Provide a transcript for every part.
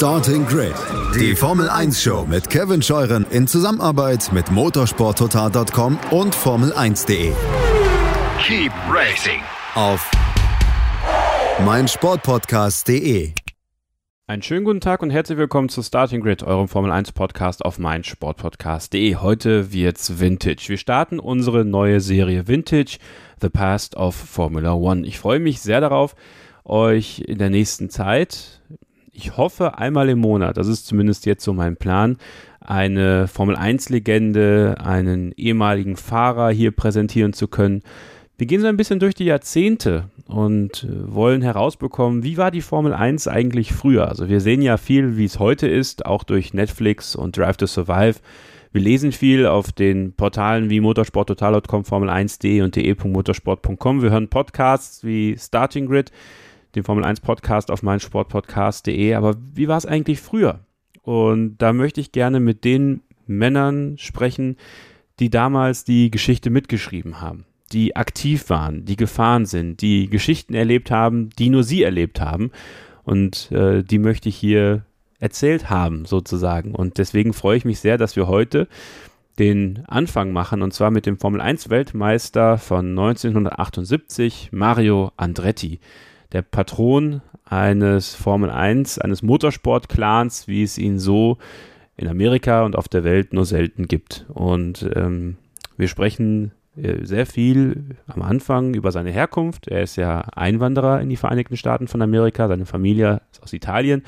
Starting Grid, die Formel 1 Show mit Kevin Scheuren in Zusammenarbeit mit motorsporttotal.com und Formel1.de. Keep racing Auf meinsportpodcast.de. Einen schönen guten Tag und herzlich willkommen zu Starting Grid, eurem Formel 1 Podcast auf meinsportpodcast.de. Heute wird's Vintage. Wir starten unsere neue Serie Vintage, The Past of Formula One. Ich freue mich sehr darauf, euch in der nächsten Zeit, ich hoffe einmal im Monat, das ist zumindest jetzt so mein Plan, eine Formel 1 Legende, einen ehemaligen Fahrer hier präsentieren zu können. Wir gehen so ein bisschen durch die Jahrzehnte und äh, wollen herausbekommen, wie war die Formel 1 eigentlich früher? Also wir sehen ja viel, wie es heute ist, auch durch Netflix und Drive to Survive. Wir lesen viel auf den Portalen wie motorsporttotal.com, Formel1.de und de.motorsport.com. Wir hören Podcasts wie Starting Grid, den Formel 1 Podcast auf meinsportpodcast.de. Aber wie war es eigentlich früher? Und da möchte ich gerne mit den Männern sprechen, die damals die Geschichte mitgeschrieben haben die aktiv waren, die gefahren sind, die Geschichten erlebt haben, die nur sie erlebt haben. Und äh, die möchte ich hier erzählt haben, sozusagen. Und deswegen freue ich mich sehr, dass wir heute den Anfang machen, und zwar mit dem Formel 1 Weltmeister von 1978, Mario Andretti, der Patron eines Formel 1, eines Motorsport-Clans, wie es ihn so in Amerika und auf der Welt nur selten gibt. Und ähm, wir sprechen äh, sehr viel am Anfang über seine Herkunft. Er ist ja Einwanderer in die Vereinigten Staaten von Amerika. Seine Familie ist aus Italien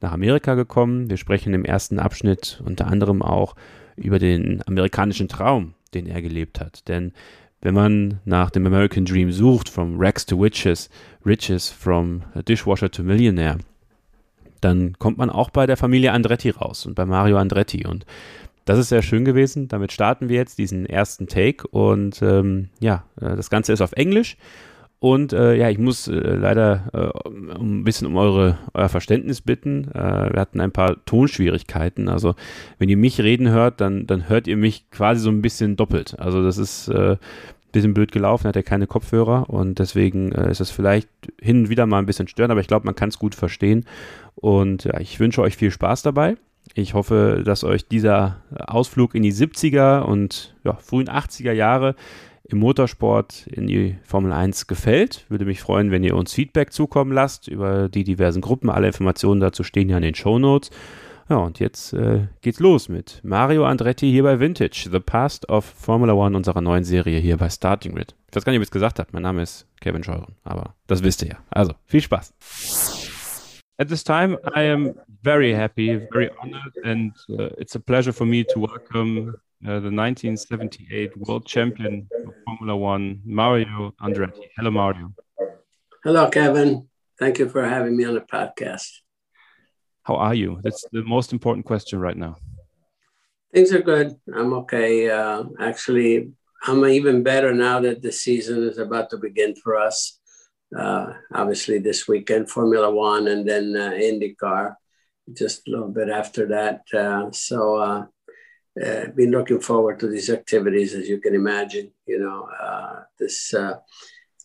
nach Amerika gekommen. Wir sprechen im ersten Abschnitt unter anderem auch über den amerikanischen Traum, den er gelebt hat. Denn wenn man nach dem American Dream sucht, from Rags to Witches, Riches, from Dishwasher to Millionaire, dann kommt man auch bei der Familie Andretti raus und bei Mario Andretti. Und das ist sehr schön gewesen. Damit starten wir jetzt diesen ersten Take. Und ähm, ja, äh, das Ganze ist auf Englisch. Und äh, ja, ich muss äh, leider äh, ein bisschen um eure, euer Verständnis bitten. Äh, wir hatten ein paar Tonschwierigkeiten. Also wenn ihr mich reden hört, dann, dann hört ihr mich quasi so ein bisschen doppelt. Also das ist äh, ein bisschen blöd gelaufen, hat er keine Kopfhörer und deswegen äh, ist es vielleicht hin und wieder mal ein bisschen störend, aber ich glaube, man kann es gut verstehen. Und ja, ich wünsche euch viel Spaß dabei. Ich hoffe, dass euch dieser Ausflug in die 70er und ja, frühen 80er Jahre im Motorsport in die Formel 1 gefällt. Würde mich freuen, wenn ihr uns Feedback zukommen lasst über die diversen Gruppen. Alle Informationen dazu stehen ja in den Show Notes. Ja, und jetzt äh, geht's los mit Mario Andretti hier bei Vintage, The Past of Formula One, unserer neuen Serie hier bei Starting Grid. Ich weiß gar nicht, ob ich es gesagt habe. Mein Name ist Kevin Scheuren, aber das wisst ihr ja. Also, viel Spaß. At this time, I am very happy, very honored, and uh, it's a pleasure for me to welcome uh, the 1978 world champion of Formula One, Mario Andretti. Hello, Mario. Hello, Kevin. Thank you for having me on the podcast. How are you? That's the most important question right now. Things are good. I'm okay. Uh, actually, I'm even better now that the season is about to begin for us uh, obviously this weekend Formula One and then uh, IndyCar just a little bit after that. Uh, so uh, been looking forward to these activities, as you can imagine. You know, uh, this uh,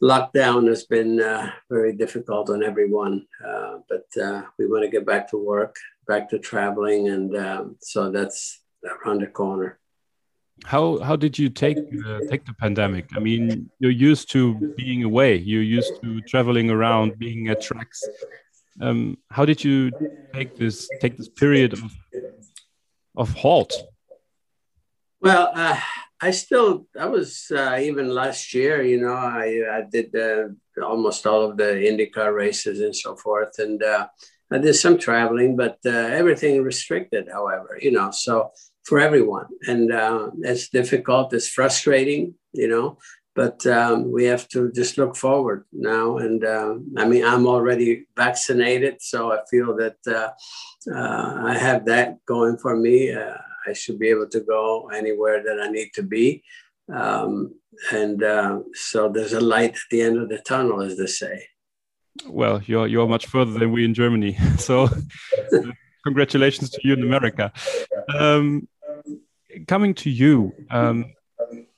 lockdown has been uh, very difficult on everyone, uh, but uh, we want to get back to work, back to traveling, and um, so that's around the corner how how did you take take the pandemic? I mean, you're used to being away. You're used to traveling around, being at tracks. Um, how did you take this take this period of of halt? Well, uh, I still I was uh, even last year. You know, I I did uh, almost all of the IndyCar races and so forth, and uh, I did some traveling, but uh, everything restricted. However, you know, so for everyone. And uh, it's difficult, it's frustrating, you know, but um, we have to just look forward now. And uh, I mean, I'm already vaccinated, so I feel that uh, uh I have that going for me. Uh, I should be able to go anywhere that I need to be. Um, and uh, so there's a light at the end of the tunnel, as they say. Well, you're you're much further than we in Germany, so congratulations to you in America. Um, coming to you, um,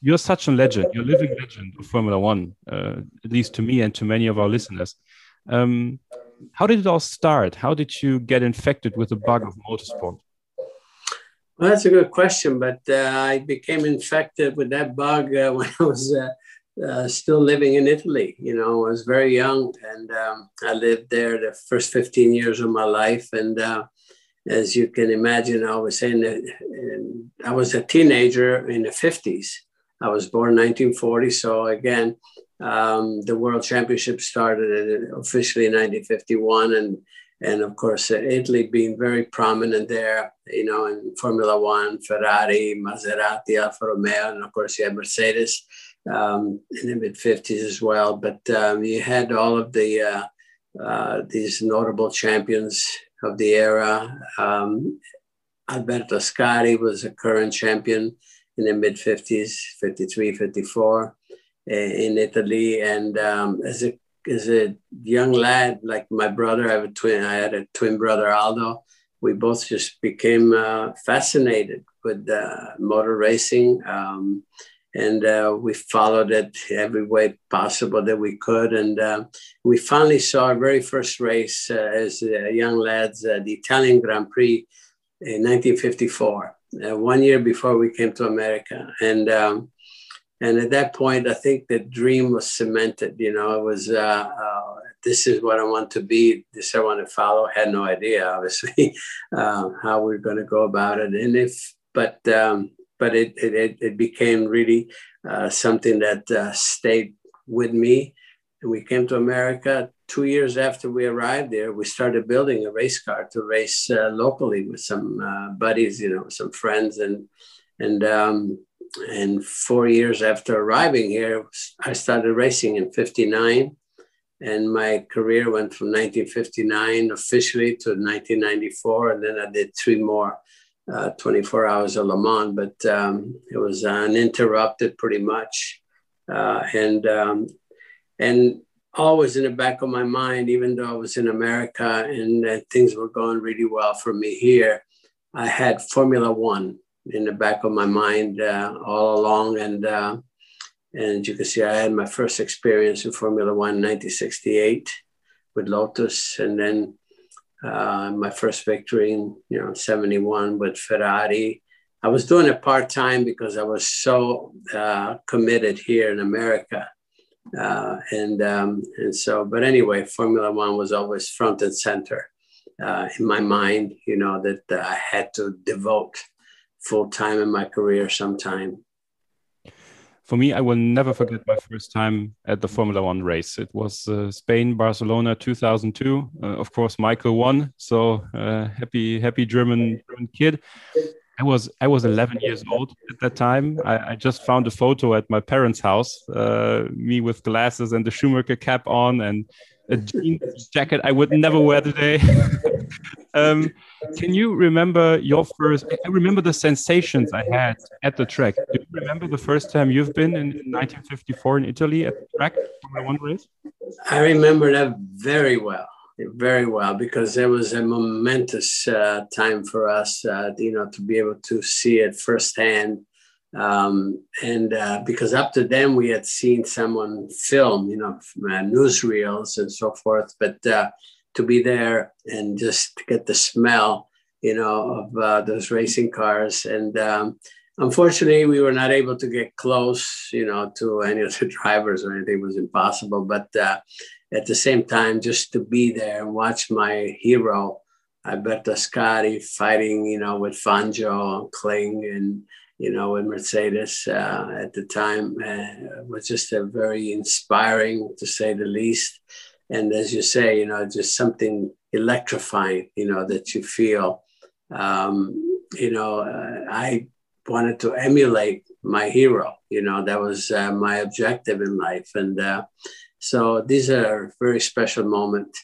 you're such a legend. You're a living legend of Formula One, uh, at least to me and to many of our listeners. Um, how did it all start? How did you get infected with the bug of motorsport? Well, that's a good question, but uh, I became infected with that bug uh, when I was uh, uh, still living in Italy. You know, I was very young and um, I lived there the first 15 years of my life. And uh, as you can imagine, I was in, in, I was a teenager in the 50s. I was born 1940. So again, um, the World Championship started officially in 1951. And and of course uh, Italy being very prominent there, you know, in Formula One, Ferrari, Maserati, Alfa Romeo, and of course you had Mercedes um, in the mid 50s as well. But um, you had all of the uh, uh, these notable champions of the era. Um, Alberto Ascari was a current champion in the mid 50s, 53, 54 in Italy. And um, as a as a young lad, like my brother, I have a twin. I had a twin brother, Aldo. We both just became uh, fascinated with uh, motor racing, um, and uh, we followed it every way possible that we could. And uh, we finally saw our very first race uh, as young lads, uh, the Italian Grand Prix in 1954, one year before we came to America, and. Um, and at that point, I think the dream was cemented. You know, it was uh, uh, this is what I want to be. This I want to follow. Had no idea, obviously, uh, how we are going to go about it. And if, but um, but it, it it became really uh, something that uh, stayed with me. And we came to America two years after we arrived there. We started building a race car to race uh, locally with some buddies, you know, some friends, and and um, and four years after arriving here, I started racing in 59. And my career went from 1959 officially to 1994. And then I did three more uh, 24 hours of Le Mans, but um, it was uninterrupted pretty much. Uh, and, um, and always in the back of my mind, even though I was in America and uh, things were going really well for me here, I had Formula One in the back of my mind uh, all along. And uh, and you can see I had my first experience in Formula One in 1968 with Lotus, and then uh, my first victory in you know 71 with Ferrari. I was doing it part time because I was so uh, committed here in America. Uh, and um, and so, but anyway, Formula One was always front and center uh, in my mind. You know that I had to devote full time in my career sometime. For me, I will never forget my first time at the Formula One race. It was uh, Spain, Barcelona, 2002. Uh, of course, Michael won. So uh, happy, happy German, German kid. I was I was 11 years old at that time. I, I just found a photo at my parents' house, uh, me with glasses and the Schumacher cap on and a jeans jacket I would never wear today. um, can you remember your first? I remember the sensations I had at the track. Do you remember the first time you've been in, in 1954 in Italy at the track one race? I remember that very well, very well, because it was a momentous uh, time for us, uh, you know, to be able to see it firsthand um, and uh, because up to then we had seen someone film, you know, uh, newsreels and so forth, but uh, to be there and just get the smell, you know, of uh, those racing cars. And um, unfortunately, we were not able to get close, you know, to any of the drivers or anything it was impossible. But uh, at the same time, just to be there and watch my hero, Alberto Ascari, fighting, you know, with Fangio and Kling and you know, with Mercedes uh, at the time uh, was just a very inspiring, to say the least. And as you say, you know, just something electrifying, you know, that you feel. Um, you know, uh, I wanted to emulate my hero. You know, that was uh, my objective in life, and uh, so these are very special moment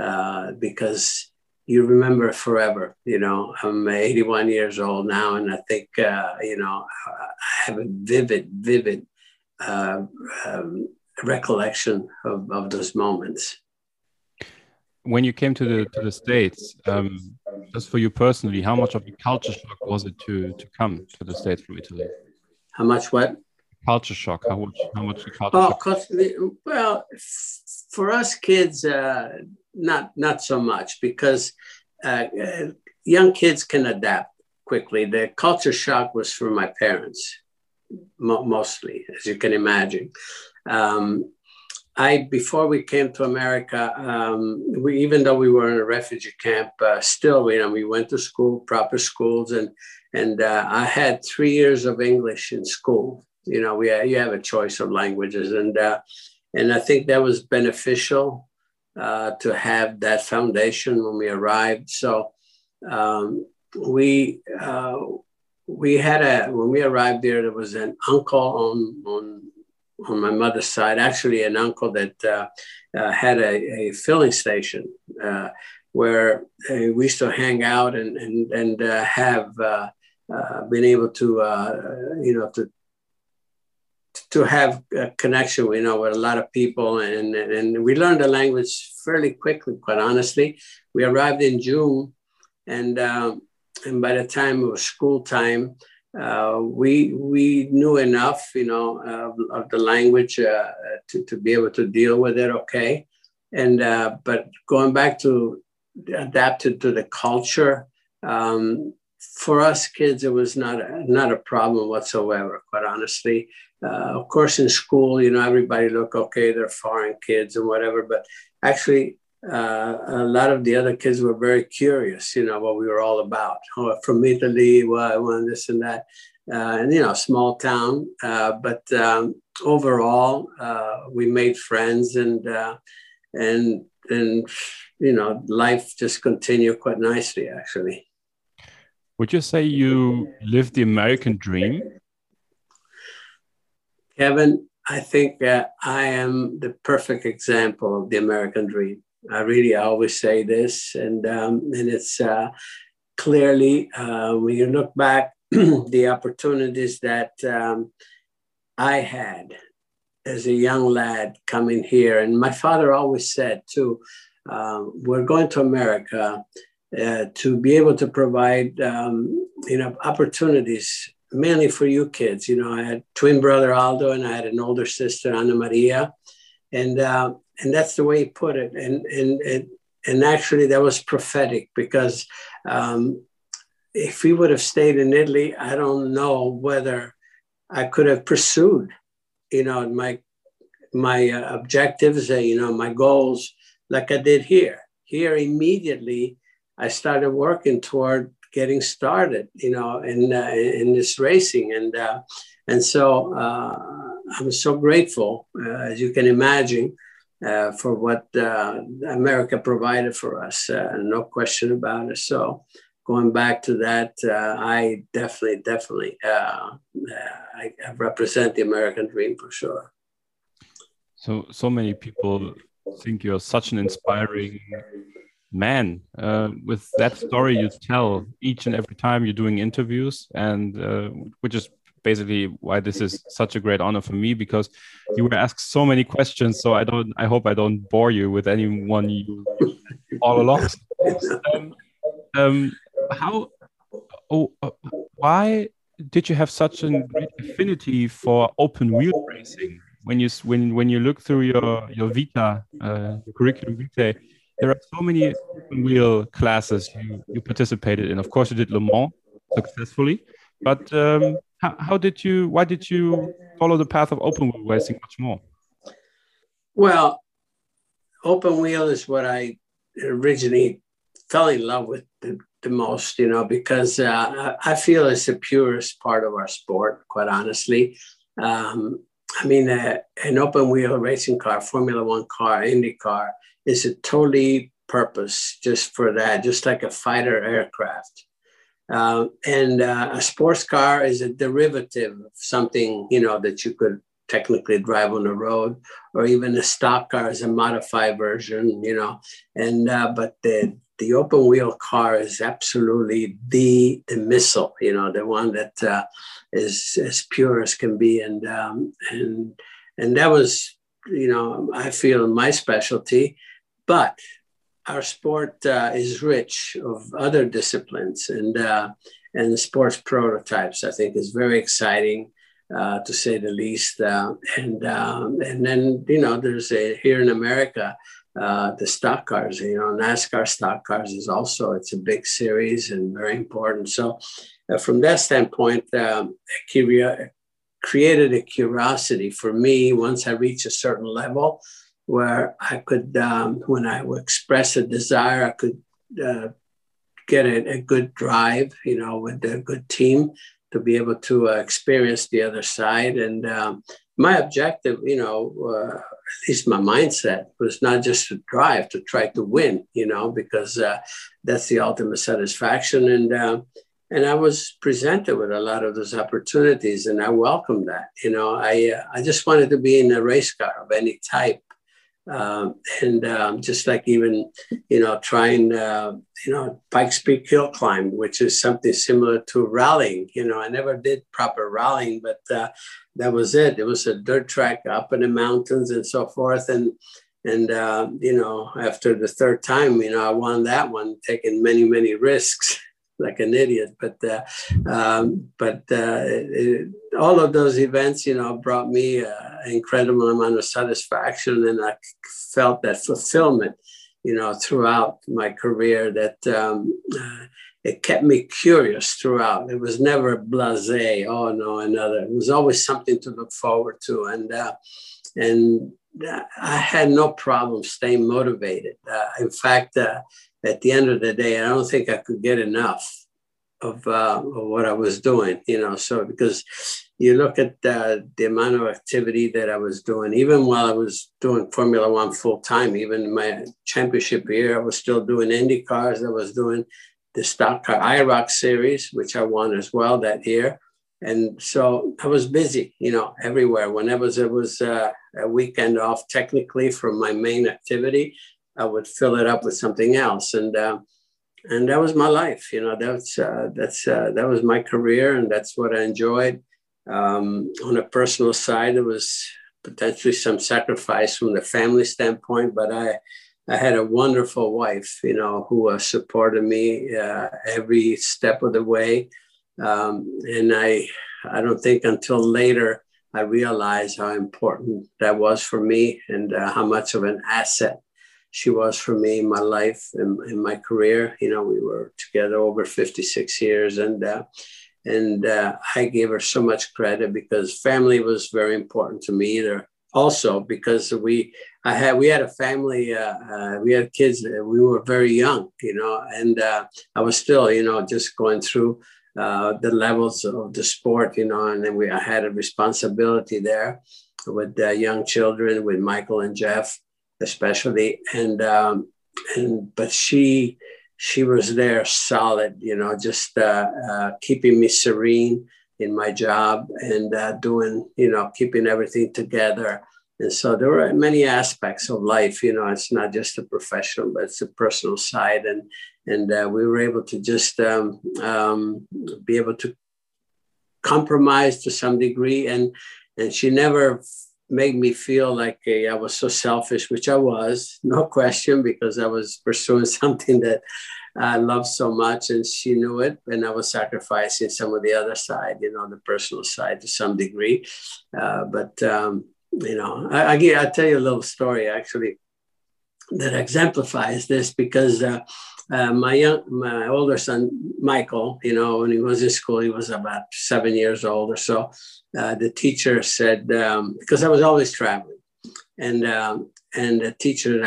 uh, because you remember forever. You know, I'm 81 years old now, and I think uh, you know I have a vivid, vivid uh, um, recollection of, of those moments. When you came to the to the states, um, just for you personally, how much of a culture shock was it to to come to the states from Italy? How much what? Culture shock. How much? How much culture oh, shock? well, for us kids, uh, not not so much because uh, uh, young kids can adapt quickly. The culture shock was for my parents mo- mostly, as you can imagine. Um, I before we came to America, um, we even though we were in a refugee camp, uh, still you know we went to school, proper schools, and and uh, I had three years of English in school. You know, we you have a choice of languages, and uh, and I think that was beneficial uh, to have that foundation when we arrived. So um, we uh, we had a when we arrived there, there was an uncle on on on my mother's side, actually an uncle that uh, uh, had a, a, filling station uh, where uh, we used to hang out and and and have uh, been able to you know to to have a connection, you know, with a lot of people, and and we learned the language fairly quickly. Quite honestly, we arrived in June, and um, and by the time it was school time, uh, we we knew enough, you know, of, of the language uh, to, to be able to deal with it. Okay, and uh, but going back to adapted to the culture. Um, for us kids, it was not a, not a problem whatsoever. Quite honestly, uh, of course, in school, you know, everybody look okay, they're foreign kids and whatever. But actually, uh, a lot of the other kids were very curious, you know, what we were all about. Oh, from Italy, why, well, this and that. Uh, and, you know, small town. Uh, but um, overall, uh, we made friends and, uh, and, and, you know, life just continued quite nicely, actually. Would you say you live the American dream? Kevin, I think that I am the perfect example of the American dream. I really I always say this, and um, and it's uh, clearly uh, when you look back the opportunities that um, I had as a young lad coming here, and my father always said too, uh, we're going to America uh, to be able to provide um, you know opportunities mainly for you kids. You know, I had twin brother Aldo, and I had an older sister Anna Maria, and uh, and that's the way he put it. And and and, and actually, that was prophetic because um, if we would have stayed in Italy, I don't know whether I could have pursued, you know, my my uh, objectives, uh, you know, my goals like I did here. Here immediately, I started working toward getting started, you know, in uh, in this racing, and uh, and so uh, I'm so grateful, uh, as you can imagine, uh, for what uh, America provided for us. no question about it. So going back to that, I definitely, definitely, I, I represent the American dream for sure. So so many people think you're such an inspiring man uh, with that story you tell each and every time you're doing interviews and uh, which is basically why this is such a great honor for me because you were asked so many questions so i don't i hope i don't bore you with anyone you all along. Um, um, how oh uh, why did you have such a great affinity for open wheel racing? When you when when you look through your your vita uh, curriculum vitae there are so many wheel classes you, you participated in. Of course, you did Le Mans successfully, but um, how, how, did you? Why did you follow the path of open wheel racing much more? Well, open wheel is what I originally fell in love with the, the most, you know, because uh, I feel it's the purest part of our sport, quite honestly. Um, I mean, uh, an open wheel racing car, Formula One car, Indy car, is a totally purpose just for that, just like a fighter aircraft. Uh, and uh, a sports car is a derivative of something you know that you could technically drive on the road, or even a stock car is a modified version, you know. And uh, but the the open wheel car is absolutely the the missile, you know, the one that uh, is as pure as can be, and um, and and that was you know I feel my specialty but our sport uh, is rich of other disciplines and uh, and sports prototypes. I think is very exciting, uh, to say the least. Uh, and um, and then you know there's a here in America uh, the stock cars. You know, NASCAR stock cars is also it's a big series and very important. So, uh, from that standpoint, um, created a curiosity for me once I reached a certain level where I could, um, when I would express a desire, I could uh, get a, a, good drive, you know, with a good team to be able to uh, experience the other side. And um, my objective, you know, uh, at least my mindset was not just to drive, to try to win, you know, because uh, that's the ultimate satisfaction. And uh, and I was presented with a lot of those opportunities, and I welcomed that. You know, I uh, I just wanted to be in a race car of any type, um, and um, just like even you know trying uh, you know Pikes Peak hill climb, which is something similar to rallying. You know, I never did proper rallying, but uh, that was it. It was a dirt track up in the mountains and so forth, and and uh, you know after the third time, you know I won that one, taking many many risks. like an idiot. But uh, um, but uh, it, all of those events, you know, brought me an incredible amount of satisfaction, and I felt that fulfillment, you know, throughout my career. That um, uh, it kept me curious throughout. It was never blasé. Oh no, another. It was always something to look forward to, and uh, and I had no problem staying motivated. Uh, in fact, uh, at the end of the day, I don't think I could get enough of, uh, of what I was doing, you know. So, because you look at the amount of activity that I was doing, even while I was doing Formula One full time, even my championship year, I was still doing Indy cars. I was doing the stock car IROC series, which I won as well that year. And so I was busy, you know, everywhere. Whenever there was uh, a weekend off, technically from my main activity, I would fill it up with something else, and uh, and that was my life. You know, that's uh, that's uh, that was my career, and that's what I enjoyed. Um, on a personal side, it was potentially some sacrifice from the family standpoint, but I I had a wonderful wife, you know, who uh, supported me uh, every step of the way, um, and I I don't think until later. I realized how important that was for me and uh, how much of an asset she was for me my life and my career. You know, we were together over 56 years, and uh, and uh, I gave her so much credit because family was very important to me. Either also because we I had we had a family, uh, uh we had kids. We were very young, you know, and uh, I was still, you know, just going through. Uh, the levels of the sport, you know, and then we I had a responsibility there with young children, with Michael and Jeff, especially. And um, and but she she was there solid, you know, just uh, uh, keeping me serene in my job and uh, doing, you know, keeping everything together. And so there were many aspects of life, you know, it's not just the professional, but it's the personal side. And and uh, we were able to just um, um, be able to compromise to some degree. And and she never made me feel like a, I was so selfish, which I was, no question, because I was pursuing something that I loved so much, and she knew it, and I was sacrificing some of the other side, you know, the personal side to some degree. Uh, but um, you know, I, I I'll tell you a little story actually that exemplifies this because uh, uh, my young, my older son Michael, you know, when he was in school, he was about seven years old or so. Uh, the teacher said um, because I was always traveling, and um, and the teacher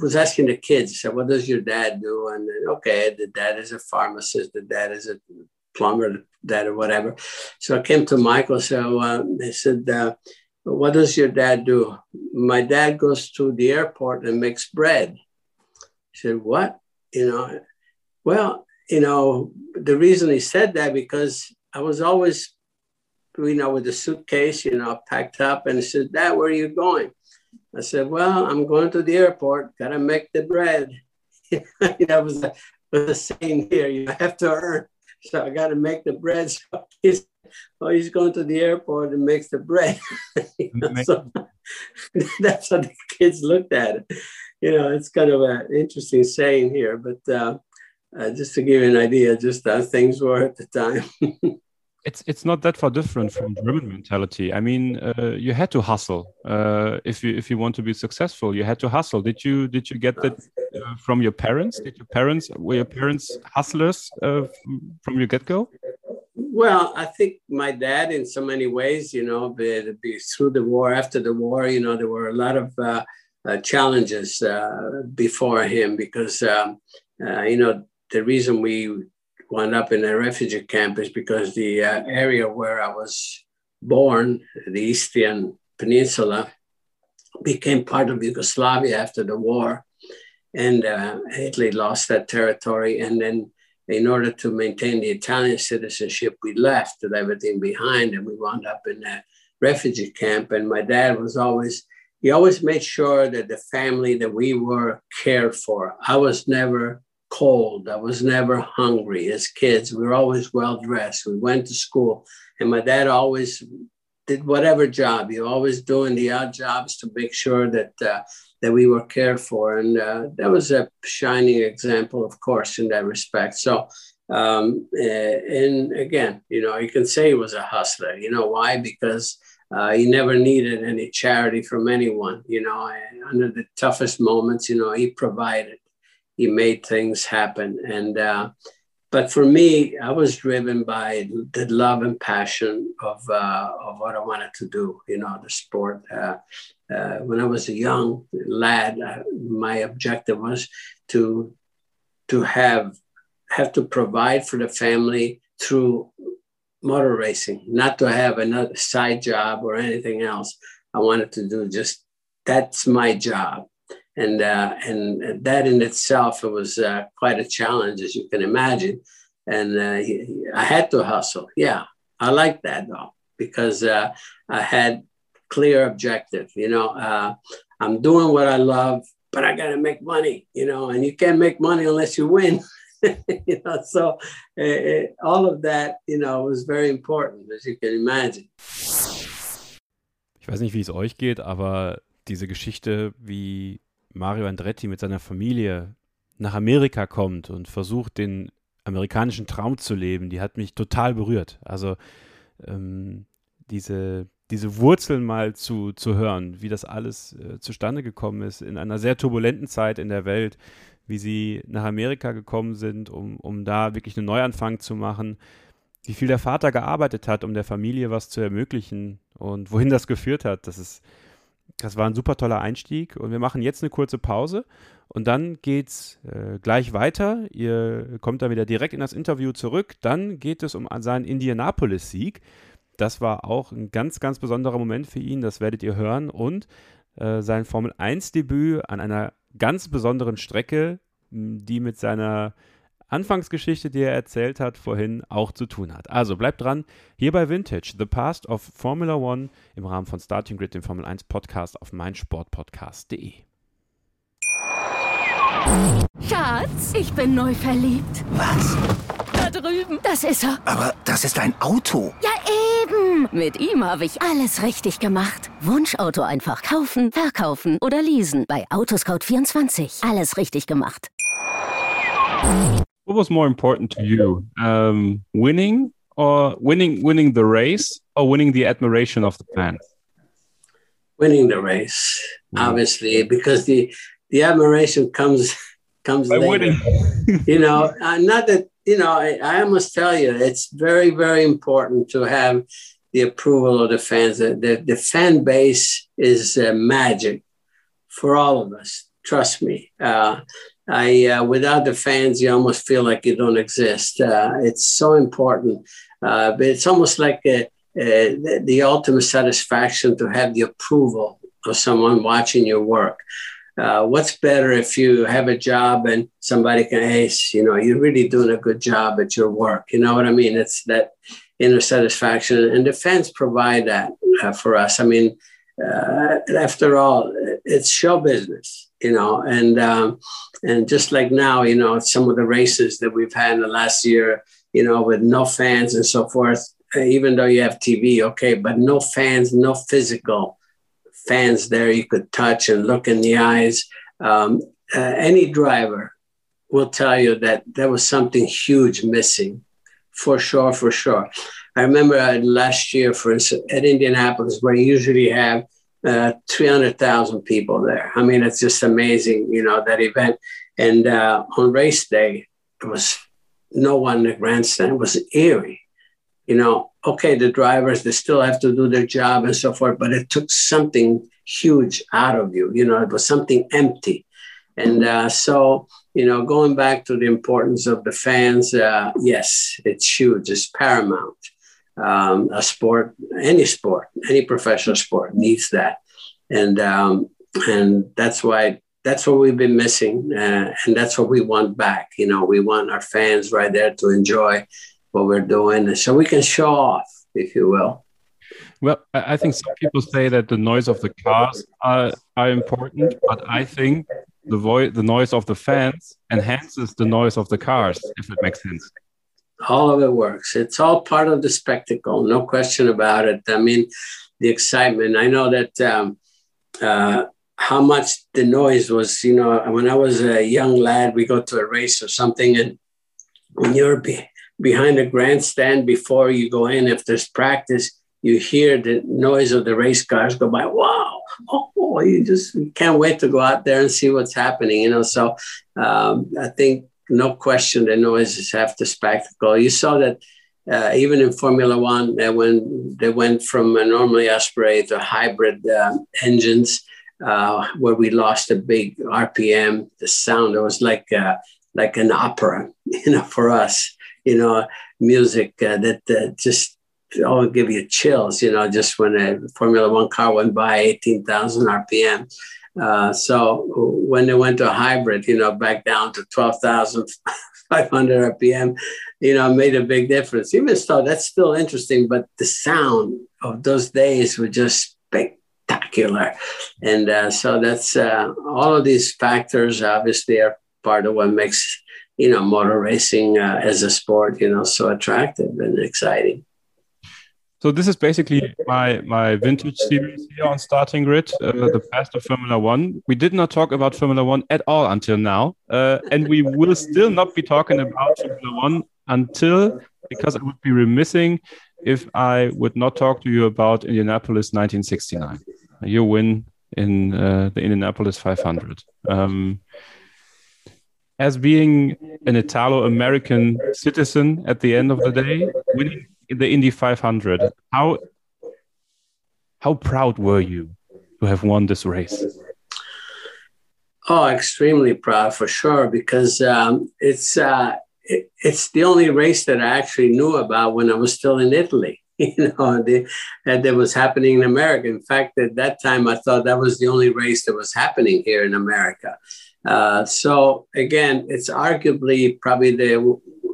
was asking the kids, said, "What does your dad do?" And then, okay, the dad is a pharmacist, the dad is a plumber, dad or whatever. So I came to Michael. So uh, they said. Uh, what does your dad do? My dad goes to the airport and makes bread. He said, What? You know, well, you know, the reason he said that because I was always, you know, with the suitcase, you know, packed up, and he said, Dad, where are you going? I said, Well, I'm going to the airport, gotta make the bread. you know, was a, was a saying here, you have to earn. So I gotta make the bread. So he's oh, he's going to the airport and makes the bread. so, that's how the kids looked at it. You know, it's kind of an interesting saying here, but uh, uh, just to give you an idea, just how things were at the time. it's it's not that far different from German mentality. I mean, uh, you had to hustle uh, if you if you want to be successful. You had to hustle. Did you did you get that uh, from your parents? Did your parents were your parents hustlers uh, from your get go? Well, I think my dad, in so many ways, you know, be, be through the war, after the war, you know, there were a lot of challenges before him because, um, you know, the reason we wound up in a refugee camp is because the uh, area where I was born, the Istrian Peninsula, became part of Yugoslavia after the war. And uh, Italy lost that territory. And then, in order to maintain the Italian citizenship, we left everything behind and we wound up in a refugee camp. And my dad was always, he always made sure that the family that we were cared for. I was never cold. I was never hungry as kids. We were always well dressed. We went to school, and my dad always did whatever job. He always doing the odd jobs to make sure that uh, that we were cared for, and uh, that was a shining example, of course, in that respect. So. Um, eh, and again, you know, you can say he was a hustler. You know why? Because uh, he never needed any charity from anyone. You know, under the toughest moments, you know, he provided he made things happen. And uh, but for me, I was driven by the love and passion of uh, of what I wanted to do. You know, the sport. Uh, uh when I was a young lad, uh, my objective was to to have have to provide for the family through motor racing, not to have another side job or anything else. I wanted to do just that's my job and uh, and that in itself it was uh, quite a challenge, as you can imagine. And uh, I had to hustle. Yeah, I like that though because uh, I had clear objective. You know, uh, I'm doing what I love, but I got to make money. You know, and you can't make money unless you win. you know, so uh, all of that, you know, was very important, as you can imagine. Ich weiß nicht, wie es euch geht, aber diese Geschichte, wie Mario Andretti mit seiner Familie nach Amerika kommt und versucht, den amerikanischen Traum zu leben, die hat mich total berührt. Also ähm, diese, diese Wurzeln mal zu, zu hören, wie das alles äh, zustande gekommen ist in einer sehr turbulenten Zeit in der Welt, wie sie nach Amerika gekommen sind, um, um da wirklich einen Neuanfang zu machen, wie viel der Vater gearbeitet hat, um der Familie was zu ermöglichen und wohin das geführt hat, das ist das war ein super toller Einstieg und wir machen jetzt eine kurze Pause und dann geht's äh, gleich weiter. Ihr kommt dann wieder direkt in das Interview zurück. Dann geht es um seinen Indianapolis-Sieg. Das war auch ein ganz, ganz besonderer Moment für ihn. Das werdet ihr hören und äh, sein Formel 1-Debüt an einer ganz besonderen Strecke, die mit seiner Anfangsgeschichte, die er erzählt hat, vorhin auch zu tun hat. Also bleibt dran, hier bei Vintage, The Past of Formula One im Rahmen von Starting Grid, dem Formel 1 Podcast auf meinsportpodcast.de. Schatz, ich bin neu verliebt. Was? Da drüben. Das ist er. Aber das ist ein Auto. Ja, eben. Mit ihm habe ich alles richtig gemacht. Wunschauto einfach kaufen, verkaufen oder leasen. Bei Autoscout24. Alles richtig gemacht. What was more important to you, um, winning or winning winning the race or winning the admiration of the fans? Winning the race, obviously, because the the admiration comes comes By later. you know, uh, not that you know. I, I must tell you, it's very very important to have the approval of the fans. The the, the fan base is uh, magic for all of us. Trust me. Uh, I uh, without the fans, you almost feel like you don't exist. Uh, it's so important, uh, but it's almost like a, a, the, the, ultimate satisfaction to have the approval of someone watching your work. Uh, what's better if you have a job and somebody can, hey, you know, you're really doing a good job at your work. You know what I mean? It's that inner satisfaction, and the fans provide that uh, for us. I mean, uh, after all, it's show business you know, and um, and just like now, you know, some of the races that we've had in the last year, you know, with no fans and so forth. Uh, even though you have TV, okay, but no fans, no physical fans there you could touch and look in the eyes. Um, uh, any driver will tell you that there was something huge missing, for sure, for sure. I remember uh, last year, for instance, at Indianapolis, where you usually have uh, 300,000 people there. I mean, it's just amazing, you know, that event. And uh, on race day, it was no one in the grandstand. It was eerie. You know, okay, the drivers, they still have to do their job and so forth, but it took something huge out of you. You know, it was something empty. And uh, so, you know, going back to the importance of the fans, uh, yes, it's huge, it's paramount. Um, a sport, any sport, any professional sport needs that. And, um, and that's why that's what we've been missing, uh, and that's what we want back. You know, we want our fans right there to enjoy what we're doing, so we can show off, if you will. Well, I think some people say that the noise of the cars are, are important, but I think the voice, the noise of the fans enhances the noise of the cars, if it makes sense. All of it works. It's all part of the spectacle, no question about it. I mean, the excitement. I know that um, uh, how much the noise was, you know, when I was a young lad, we go to a race or something, and when you're be, behind a grandstand before you go in, if there's practice, you hear the noise of the race cars go by. Wow! Oh, you just can't wait to go out there and see what's happening. You know, so um, I think no question the noises have the spectacle. You saw that. Uh, even in Formula One, when they went from a normally aspirated to hybrid uh, engines, where we lost a big RPM. The sound it was like uh, like an opera, you know, for us, you know, music uh, that uh, just all give you chills, you know, just when a Formula One car went by 18,000 RPM. Uh, so when they went to hybrid, you know, back down to 12,500 RPM, you know, made a big difference. Even so, that's still interesting, but the sound of those days were just spectacular. And uh, so that's uh, all of these factors obviously are part of what makes, you know, motor racing uh, as a sport, you know, so attractive and exciting. So this is basically my my vintage series here on Starting Grid, uh, the past of Formula One. We did not talk about Formula One at all until now, uh, and we will still not be talking about Formula One until because I would be remissing if I would not talk to you about Indianapolis 1969 your win in uh, the Indianapolis 500. Um, as being an Italo American citizen at the end of the day, winning the Indy 500, how, how proud were you to have won this race? Oh, extremely proud for sure, because um, it's, uh, it, it's the only race that I actually knew about when I was still in Italy. you know, the, that, that was happening in America. In fact, at that time, I thought that was the only race that was happening here in America. Uh, so again, it's arguably probably the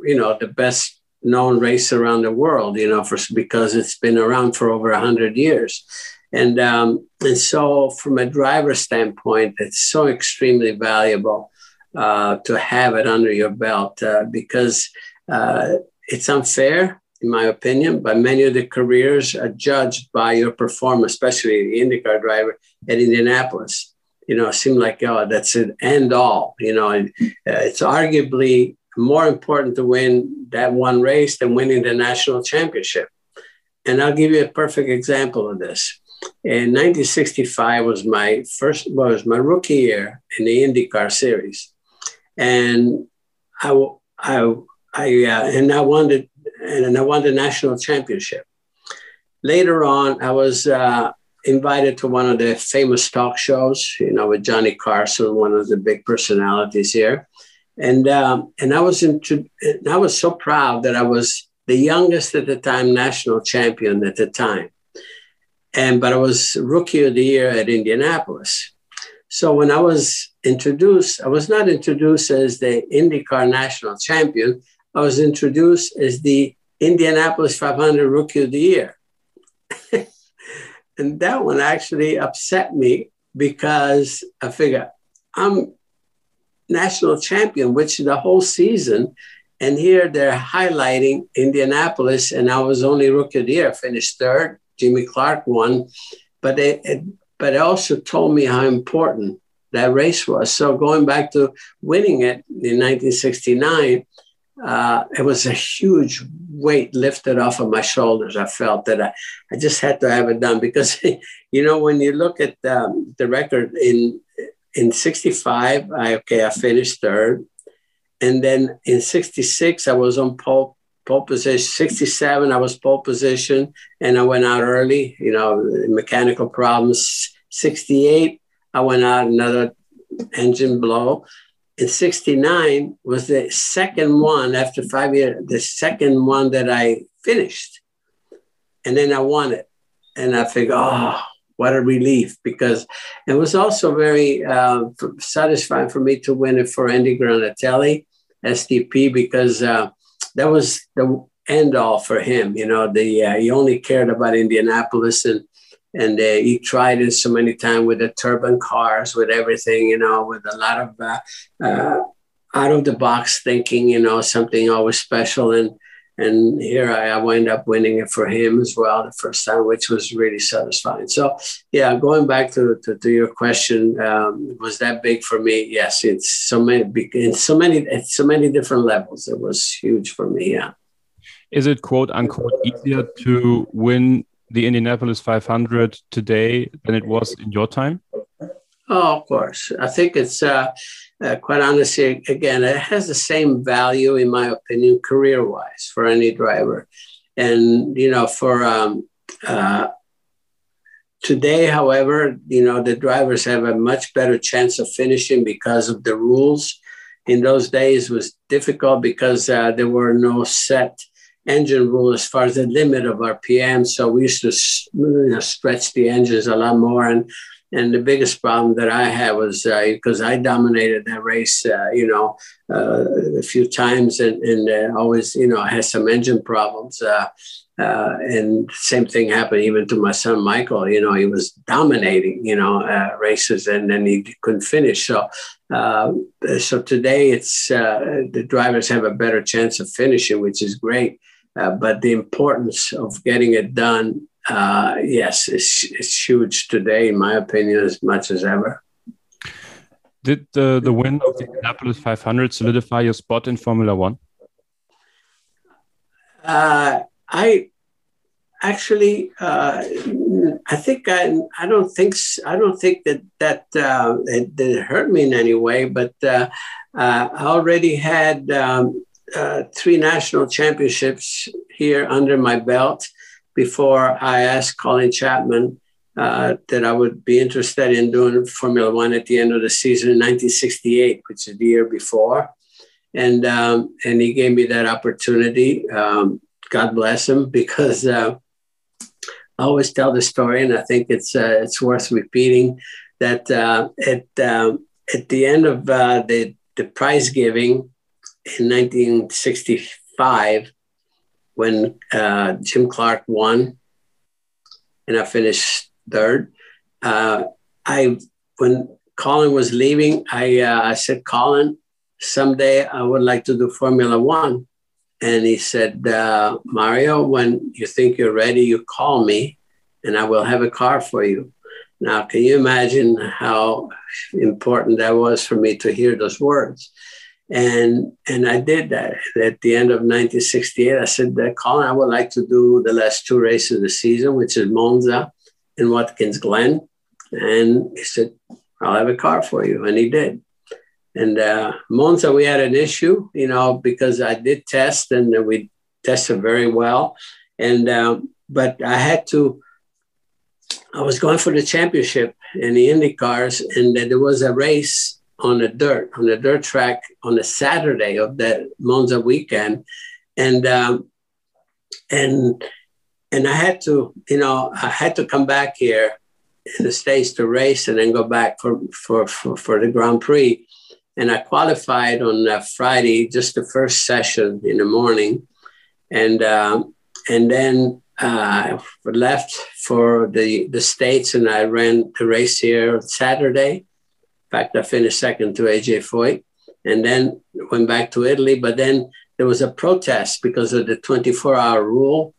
you know the best known race around the world. You know, for because it's been around for over hundred years, and um, and so from a driver standpoint, it's so extremely valuable uh, to have it under your belt uh, because uh, it's unfair in my opinion, but many of the careers are judged by your performance, especially the IndyCar driver at Indianapolis. You know, it seemed like, oh, that's an end all. You know, uh, it's arguably more important to win that one race than winning the national championship. And I'll give you a perfect example of this. In 1965 was my first was my rookie year in the IndyCar series, and I I I uh, and I wanted and I won the national championship. Later on, I was uh, invited to one of the famous talk shows, you know, with Johnny Carson, one of the big personalities here. And, um, and I was into, I was so proud that I was the youngest at the time national champion at the time. And, but I was rookie of the year at Indianapolis. So when I was introduced, I was not introduced as the IndyCar national champion. I was introduced as the Indianapolis 500 Rookie of the Year. and that one actually upset me because I figure I'm national champion, which the whole season. And here they're highlighting Indianapolis, and I was only rookie of the year, finished third. Jimmy Clark won, but it, but it also told me how important that race was. So going back to winning it in 1969, uh, it was a huge weight lifted off of my shoulders. I felt that I, I just had to have it done because, you know, when you look at um, the record in in 65, I, okay, I finished third. And then in 66, I was on pole, pole position. 67, I was pole position and I went out early, you know, mechanical problems. 68, I went out another engine blow in 69 was the second one after five years, the second one that I finished. And then I won it. And I figured, oh, what a relief because it was also very uh, satisfying for me to win it for Andy Granatelli, STP, because uh, that was the end all for him. You know, the uh, he only cared about Indianapolis and and uh, he tried it so many times with the turbo cars, with everything, you know, with a lot of uh, uh, out of the box thinking, you know, something always special. And and here I, I wind up winning it for him as well the first time, which was really satisfying. So yeah, going back to, to, to your question, um, was that big for me? Yes, it's so many in so many at so many different levels. It was huge for me. Yeah. Is it quote unquote easier to win the Indianapolis 500 today than it was in your time? Oh, of course. I think it's uh, uh, quite honestly, again, it has the same value, in my opinion, career wise for any driver. And, you know, for um, uh, today, however, you know, the drivers have a much better chance of finishing because of the rules. In those days was difficult because uh, there were no set engine rule as far as the limit of our RPM. So we used to you know, stretch the engines a lot more. And and the biggest problem that I had was because uh, I dominated that race, uh, you know, uh, a few times, and, and uh, always, you know, I had some engine problems. Uh, uh, and same thing happened even to my son Michael. You know, he was dominating, you know, races, and then he couldn't finish. So, so today it's the drivers have a better chance of finishing, which is great. Uh, but the importance of getting it done, uh, yes, it's, it's huge today, in my opinion, as much as ever. Did the, the win of the Indianapolis 500 solidify your spot in Formula One? Uh, I actually, uh, I think I, I don't think I don't think that that uh, it, it hurt me in any way, but uh, uh I already had um, uh, three national championships here under my belt before I asked Colin Chapman uh, that I would be interested in doing Formula One at the end of the season in 1968, which is the year before. And, um, and he gave me that opportunity. Um, God bless him, because uh, I always tell the story, and I think it's, uh, it's worth repeating that uh, at, um, at the end of uh, the, the prize giving, in 1965 when uh, Jim Clark won and I finished third. Uh, I when Colin was leaving, I uh, I said, Colin, someday I would like to do Formula One. And he said, uh, Mario, when you think you're ready, you call me and I will have a car for you. Now, can you imagine how important that was for me to hear those words? And and I did that at the end of 1968. I said, Colin, I would like to do the last two races of the season, which is Monza and Watkins Glen. And he said, I'll have a car for you. And he did. And uh, Monza, we had an issue, you know, because I did test and we tested very well. And um, but I had to. I was going for the championship in the Indy cars, and there was a race on the dirt, on the dirt track on the Saturday of that Monza weekend. And, um, and, and I had to, you know, I had to come back here in the States to race and then go back for, for, for, for the Grand Prix. And I qualified on uh, Friday, just the first session in the morning. And, um, and then uh, left for the, the States and I ran the race here Saturday fact, I finished second to AJ Foyt and then went back to Italy. But then there was a protest because of the 24 hour rule,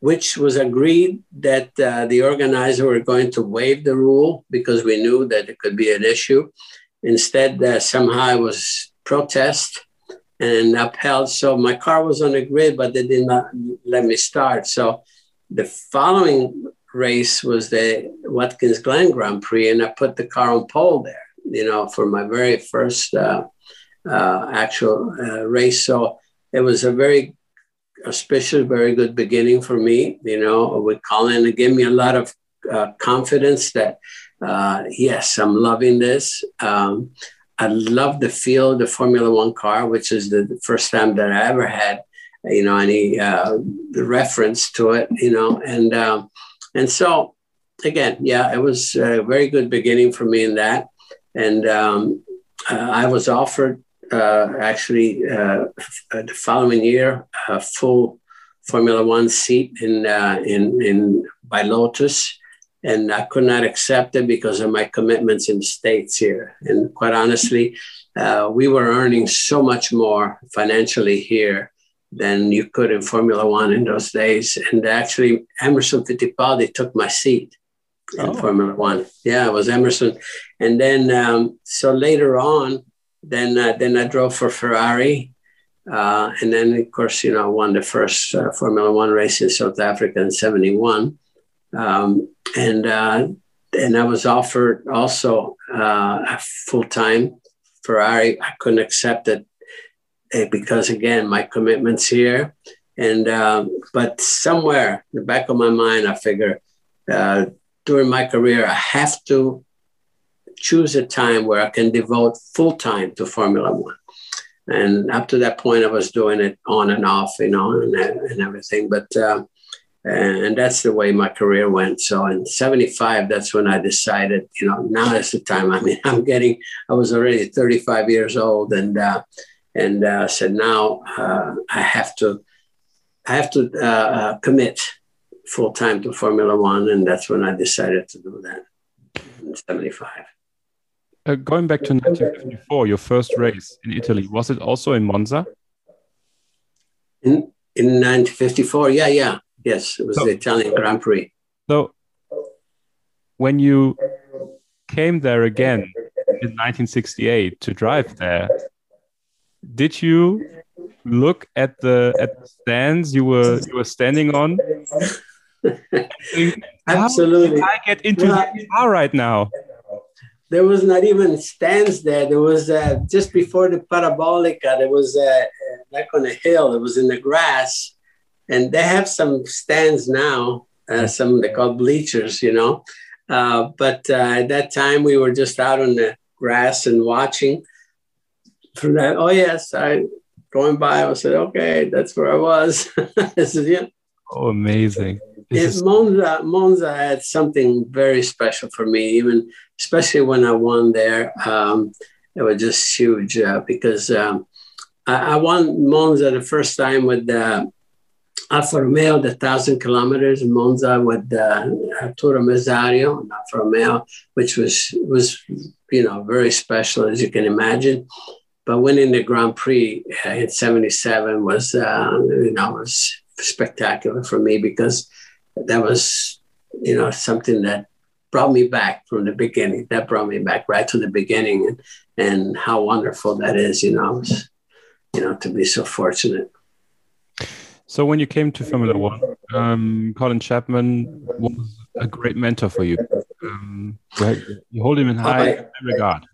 which was agreed that uh, the organizer were going to waive the rule because we knew that it could be an issue. Instead, uh, somehow it was protest. and upheld. So my car was on the grid, but they did not let me start. So the following race was the Watkins Glen Grand Prix, and I put the car on pole there, you know, for my very first uh, uh, actual uh, race. So it was a very auspicious, very good beginning for me, you know, with Colin. It gave me a lot of uh, confidence that, uh, yes, I'm loving this. Um, I love the feel of the Formula One car, which is the first time that I ever had, you know, any uh, reference to it, you know, and um, and so again, yeah, it was a very good beginning for me in that, and um, uh, I was offered uh, actually uh, the following year a full Formula One seat in in in by Lotus and I could not accept it because of my commitments in the States here. And quite honestly, uh, we were earning so much more financially here than you could in Formula One in those days. And actually, Emerson Fittipaldi took my seat in oh. Formula One. Yeah, it was Emerson. And then, um, so later on, then uh, then I drove for Ferrari. Uh, and then, of course, you know, I won the first uh, Formula One race in South Africa in 71. Um, and uh, and I was offered also uh, a full time Ferrari. I couldn't accept it eh, because again my commitments here. And um, but somewhere in the back of my mind, I figure uh, during my career I have to choose a time where I can devote full time to Formula One. And up to that point, I was doing it on and off, you know, and, and everything. But uh, and that's the way my career went. So in 75, that's when I decided, you know, now is the time. I mean, I'm getting, I was already 35 years old and, uh, and uh, said, now uh, I have to, I have to uh, uh, commit full time to Formula One. And that's when I decided to do that in 75. Uh, going back to 1954, your first race in Italy, was it also in Monza? In, in 1954, yeah, yeah. Yes, it was so, the Italian Grand Prix. So when you came there again in 1968 to drive there, did you look at the at the stands you were you were standing on? Absolutely. I get into well, the car right now. There was not even stands there. There was uh, just before the parabolica. There was uh, like on a hill. It was in the grass, and they have some stands now, uh, some they call bleachers, you know. Uh, but uh, at that time, we were just out on the grass and watching. From that, oh yes, I going by. I said, okay, that's where I was. this is yeah. Oh, amazing! Is... Monza, Monza had something very special for me, even especially when I won there. Um, it was just huge uh, because um, I, I, won Monza the first time with uh, Alfa Romeo, the thousand kilometers in Monza with uh, Arturo Merzario and Alfa Romeo, which was was you know very special as you can imagine. But winning the Grand Prix uh, in '77 was uh, you know was spectacular for me because that was you know something that brought me back from the beginning. That brought me back right to the beginning, and and how wonderful that is. You know, was, you know to be so fortunate. So when you came to Formula One, um, Colin Chapman was a great mentor for you. Um, you hold him in high regard.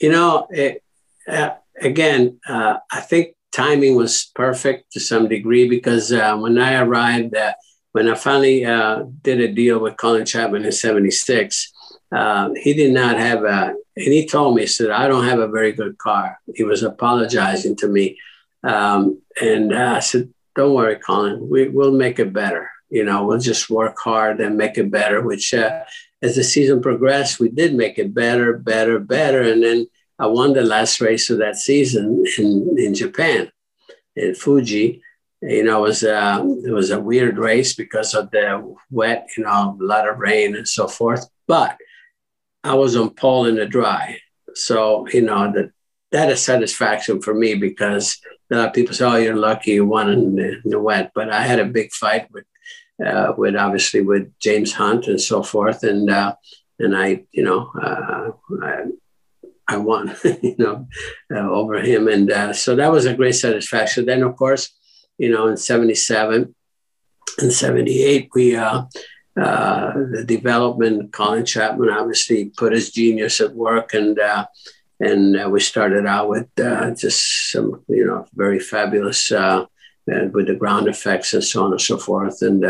You know, it, uh, again, uh, I think timing was perfect to some degree because uh, when I arrived, uh, when I finally uh, did a deal with Colin Chapman in '76, uh, he did not have a, and he told me, he said, I don't have a very good car. He was apologizing to me um, and uh, I said, don't worry, Colin, we, we'll make it better. You know, we'll just work hard and make it better, which uh, as the season progressed, we did make it better, better, better. And then I won the last race of that season in, in Japan, in Fuji. You know, it was, a, it was a weird race because of the wet, you know, a lot of rain and so forth. But I was on pole in the dry. So, you know, that that is satisfaction for me because a lot of people say, "Oh, you're lucky you won in the, in the wet," but I had a big fight with, uh, with obviously with James Hunt and so forth, and uh, and I, you know, uh, I, I won, you know, uh, over him. And uh, so that was a great satisfaction. Then, of course, you know, in 77 and 78, we, uh, uh, the development, Colin Chapman obviously put his genius at work and, uh, and uh, we started out with uh, just some, you know, very fabulous uh, with the ground effects and so on and so forth. And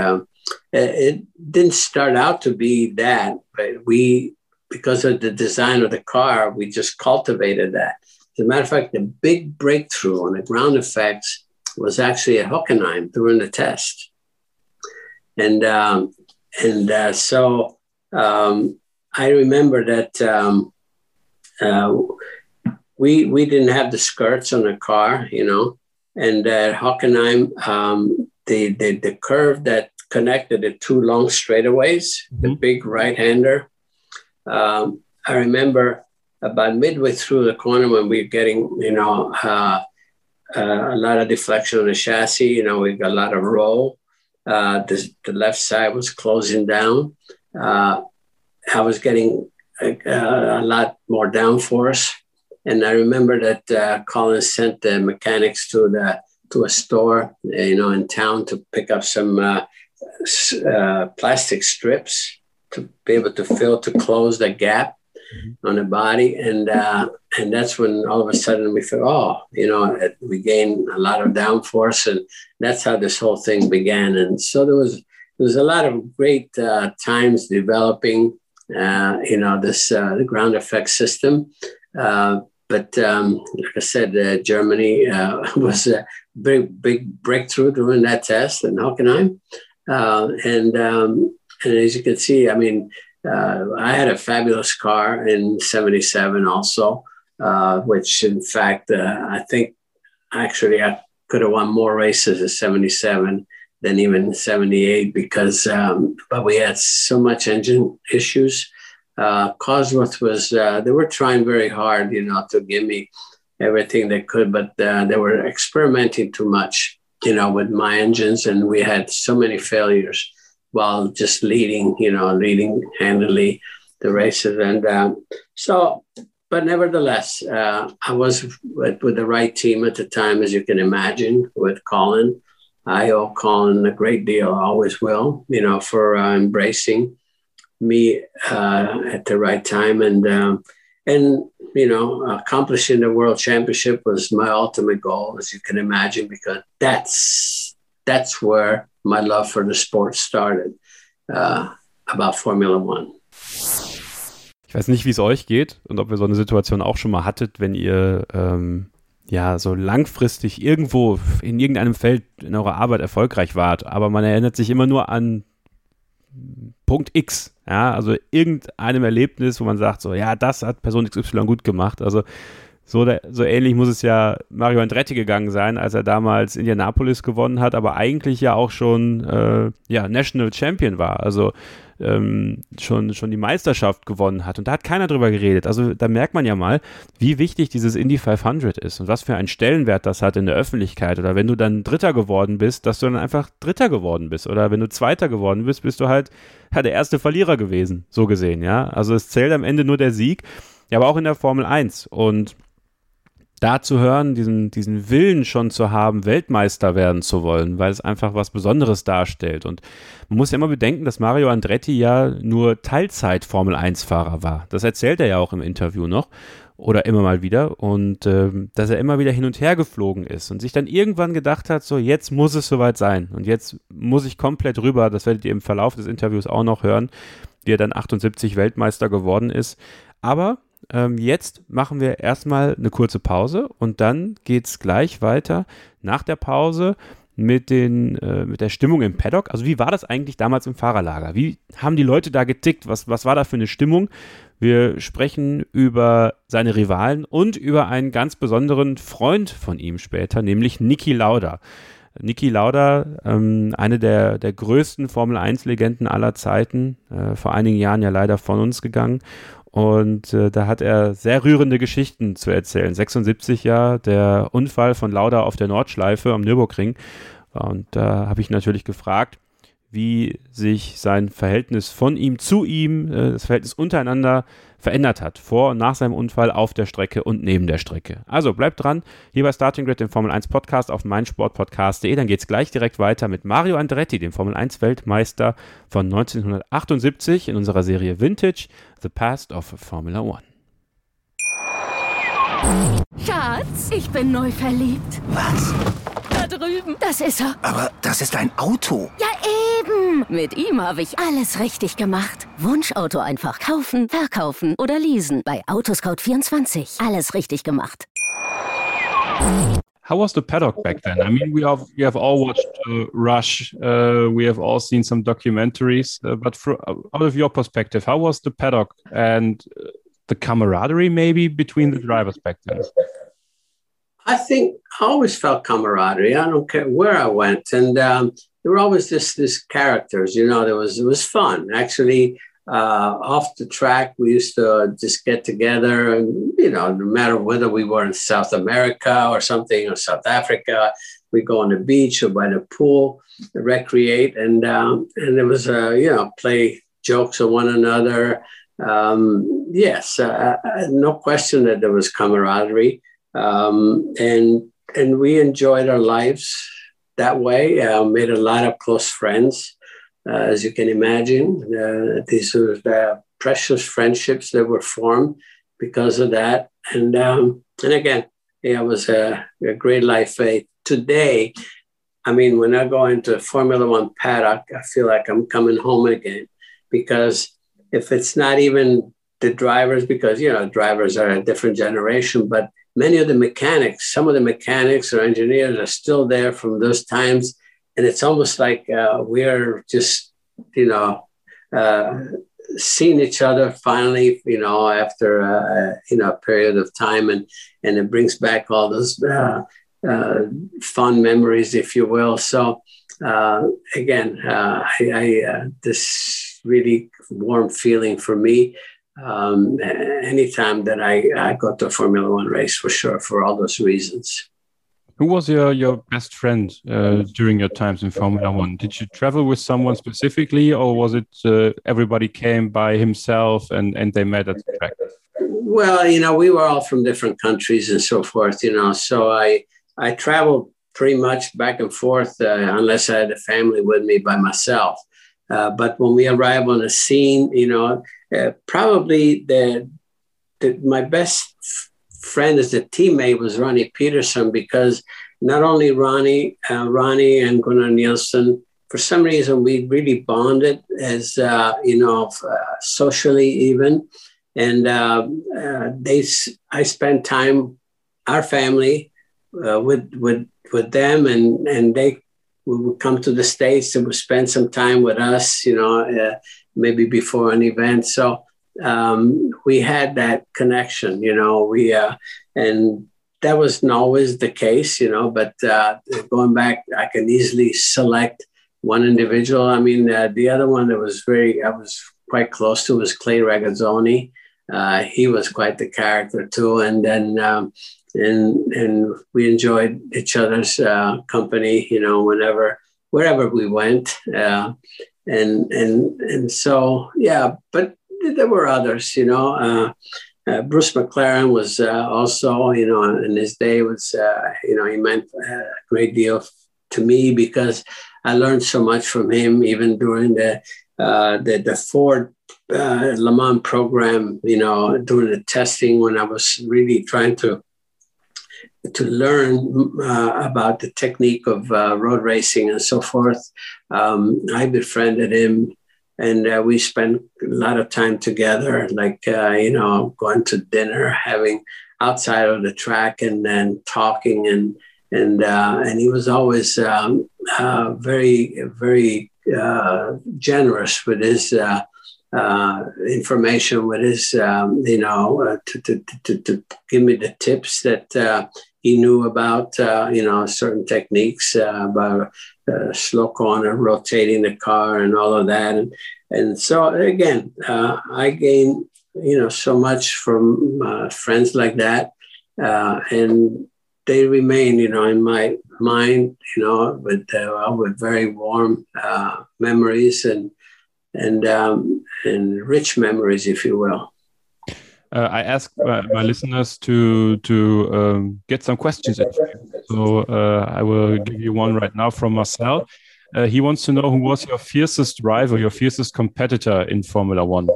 it didn't start out to be that, but we because of the design of the car, we just cultivated that. As a matter of fact, the big breakthrough on the ground effects was actually at Hockenheim during the test. And, um, and uh, so um, I remember that um, uh, we, we didn't have the skirts on the car, you know, and at Hockenheim, um, the, the, the curve that connected the two long straightaways, mm-hmm. the big right hander, um, I remember about midway through the corner when we were getting, you know, uh, uh, a lot of deflection on the chassis. You know, we got a lot of roll. Uh, the, the left side was closing down. Uh, I was getting a, a, lot more downforce, and I remember that uh, Collins sent the mechanics to the to a store, you know, in town to pick up some uh, plastic strips to be able to fill to close the gap mm-hmm. on the body, and uh, and that's when all of a sudden we thought, oh, you know, we gain a lot of downforce, and that's how this whole thing began. And so there was there was a lot of great uh, times developing, uh, you know, this uh, the ground effect system. Uh, but um, like I said, uh, Germany was a big, big breakthrough during that test in Hockenheim. and um, and as you can see, I mean, uh, I had a fabulous car in 77 also, uh, which in fact, uh, I think actually I could have won more races in 77 than even 78 because, um, but we had so much engine issues. Uh, Cosworth was, uh, they were trying very hard, you know, to give me everything they could, but uh, they were experimenting too much, you know, with my engines, and we had so many failures while just leading, you know, leading handily the races. And um, so, but nevertheless, uh, I was with, with, the right team at the time, as you can imagine, with Colin. I owe Colin a great deal, always will, you know, for uh, embracing me uh, at the right time. And, um, and, you know, accomplishing the world championship was my ultimate goal, as you can imagine, because that's, that's where my love for the sport started uh, about Formula One. Ich weiß nicht, wie es euch geht und ob ihr so eine Situation auch schon mal hattet, wenn ihr ähm, ja so langfristig irgendwo in irgendeinem Feld in eurer Arbeit erfolgreich wart, aber man erinnert sich immer nur an Punkt X, ja, also irgendeinem Erlebnis, wo man sagt, so, ja, das hat Person XY gut gemacht. Also so, so ähnlich muss es ja Mario Andretti gegangen sein, als er damals Indianapolis gewonnen hat, aber eigentlich ja auch schon äh, ja, National Champion war. Also ähm, schon, schon die Meisterschaft gewonnen hat. Und da hat keiner drüber geredet. Also da merkt man ja mal, wie wichtig dieses Indy 500 ist und was für einen Stellenwert das hat in der Öffentlichkeit. Oder wenn du dann Dritter geworden bist, dass du dann einfach Dritter geworden bist. Oder wenn du Zweiter geworden bist, bist du halt ja, der erste Verlierer gewesen, so gesehen. Ja, also es zählt am Ende nur der Sieg. Ja, aber auch in der Formel 1. Und da zu hören, diesen, diesen Willen schon zu haben, Weltmeister werden zu wollen, weil es einfach was Besonderes darstellt. Und man muss ja immer bedenken, dass Mario Andretti ja nur Teilzeit-Formel-1-Fahrer war. Das erzählt er ja auch im Interview noch oder immer mal wieder und äh, dass er immer wieder hin und her geflogen ist und sich dann irgendwann gedacht hat, so jetzt muss es soweit sein und jetzt muss ich komplett rüber, das werdet ihr im Verlauf des Interviews auch noch hören, wie er dann 78 Weltmeister geworden ist. Aber ähm, jetzt machen wir erstmal eine kurze Pause und dann geht es gleich weiter nach der Pause mit, den, äh, mit der Stimmung im Paddock. Also wie war das eigentlich damals im Fahrerlager? Wie haben die Leute da getickt? Was, was war da für eine Stimmung? Wir sprechen über seine Rivalen und über einen ganz besonderen Freund von ihm später, nämlich Niki Lauda. Niki Lauda, ähm, eine der, der größten Formel-1-Legenden aller Zeiten, äh, vor einigen Jahren ja leider von uns gegangen. Und äh, da hat er sehr rührende Geschichten zu erzählen. 76 ja, der Unfall von Lauda auf der Nordschleife am Nürburgring. Und da habe ich natürlich gefragt, wie sich sein Verhältnis von ihm zu ihm, äh, das Verhältnis untereinander verändert hat, vor und nach seinem Unfall auf der Strecke und neben der Strecke. Also bleibt dran, hier bei Starting Grid, dem Formel 1 Podcast auf meinsportpodcast.de. Dann geht es gleich direkt weiter mit Mario Andretti, dem Formel 1 Weltmeister von 1978 in unserer Serie Vintage, The Past of Formula One. Schatz, ich bin neu verliebt. Was? Drüben. Das ist er. Aber das ist ein Auto. Ja, eben. Mit ihm habe ich alles richtig gemacht. Wunschauto einfach kaufen, verkaufen oder leasen. Bei Autoscout24. Alles richtig gemacht. How was the paddock back then? I mean, we have we have all watched uh, Rush, uh, we have all seen some documentaries, uh, but for, out of your perspective, how was the paddock and the camaraderie maybe between the drivers back then? I think I always felt camaraderie. I don't care where I went, and um, there were always this this characters. You know, there was it was fun actually. Uh, off the track, we used to just get together, and you know, no matter whether we were in South America or something, or South Africa, we go on the beach or by the pool, recreate, and um, and it was uh, you know play jokes on one another. Um, yes, uh, uh no question that there was camaraderie um, and and we enjoyed our lives that way. Uh, made a lot of close friends, uh, as you can imagine. Uh, these were the precious friendships that were formed because of that. And um, and again, yeah, it was a, a great life. Uh, today, I mean, when I go into Formula One paddock, I feel like I'm coming home again because if it's not even the drivers, because you know drivers are a different generation, but many of the mechanics, some of the mechanics or engineers are still there from those times. And it's almost like uh, we're just, you know, uh, seeing each other finally, you know, after, uh, you know, a period of time. And, and it brings back all those uh, uh, fun memories, if you will. So, uh, again, I, I this really warm feeling for me um, anytime that I, I got to a Formula One race for sure for all those reasons. Who was your, your best friend uh, during your times in Formula One? Did you travel with someone specifically, or was it uh, everybody came by himself and, and they met at the track? Well, you know, we were all from different countries and so forth, you know, so I, I traveled pretty much back and forth uh, unless I had a family with me by myself. Uh, but when we arrive on the scene, you know, uh, probably the, the, my best friend as a teammate was Ronnie Peterson because not only Ronnie, uh, Ronnie and Gunnar Nilsson, for some reason we really bonded as uh, you know uh, socially even, and uh, they I spent time our family with with with them and and they we would come to the states and would spend some time with us you know maybe before an event. So um, we had that connection, you know, we, uh, and that wasn't always the case, you know, but uh, going back, I can easily select one individual. I mean, uh, the other one that was very, I was quite close to was Clay Regazzoni. Uh, he was quite the character too. And then, um, and, and we enjoyed each other's uh, company, you know, whenever, wherever we went. And and and so yeah, but there were others, you know. Uh, uh, Bruce McLaren was uh, also, you know, in his day was, uh, you know, he meant a great deal to me because I learned so much from him, even during the uh, the, the Ford uh, Le Mans program, you know, during the testing when I was really trying to to learn uh, about the technique of uh, road racing and so forth. Um, I befriended him and uh, we spent a lot of time together, like, uh, you know, going to dinner, having outside of the track and then talking and, and, uh, and he was always um, uh, very, very generous with his uh, information with his, um, you know, uh, to, to, to, to, give me the tips that uh, he knew about, uh, you know, certain techniques uh, about uh, slow corner, rotating the car, and all of that. And, and so, again, I gained, you know, so much from friends like that. and they remain, you know, in my mind, you know, with uh, with very warm uh, memories and and um, and rich memories, if you will. Uh, I ask uh, my listeners to to um, get some questions. So uh, I will give you one right now from Marcel. Uh, he wants to know who was your fiercest rival, your fiercest competitor in Formula One.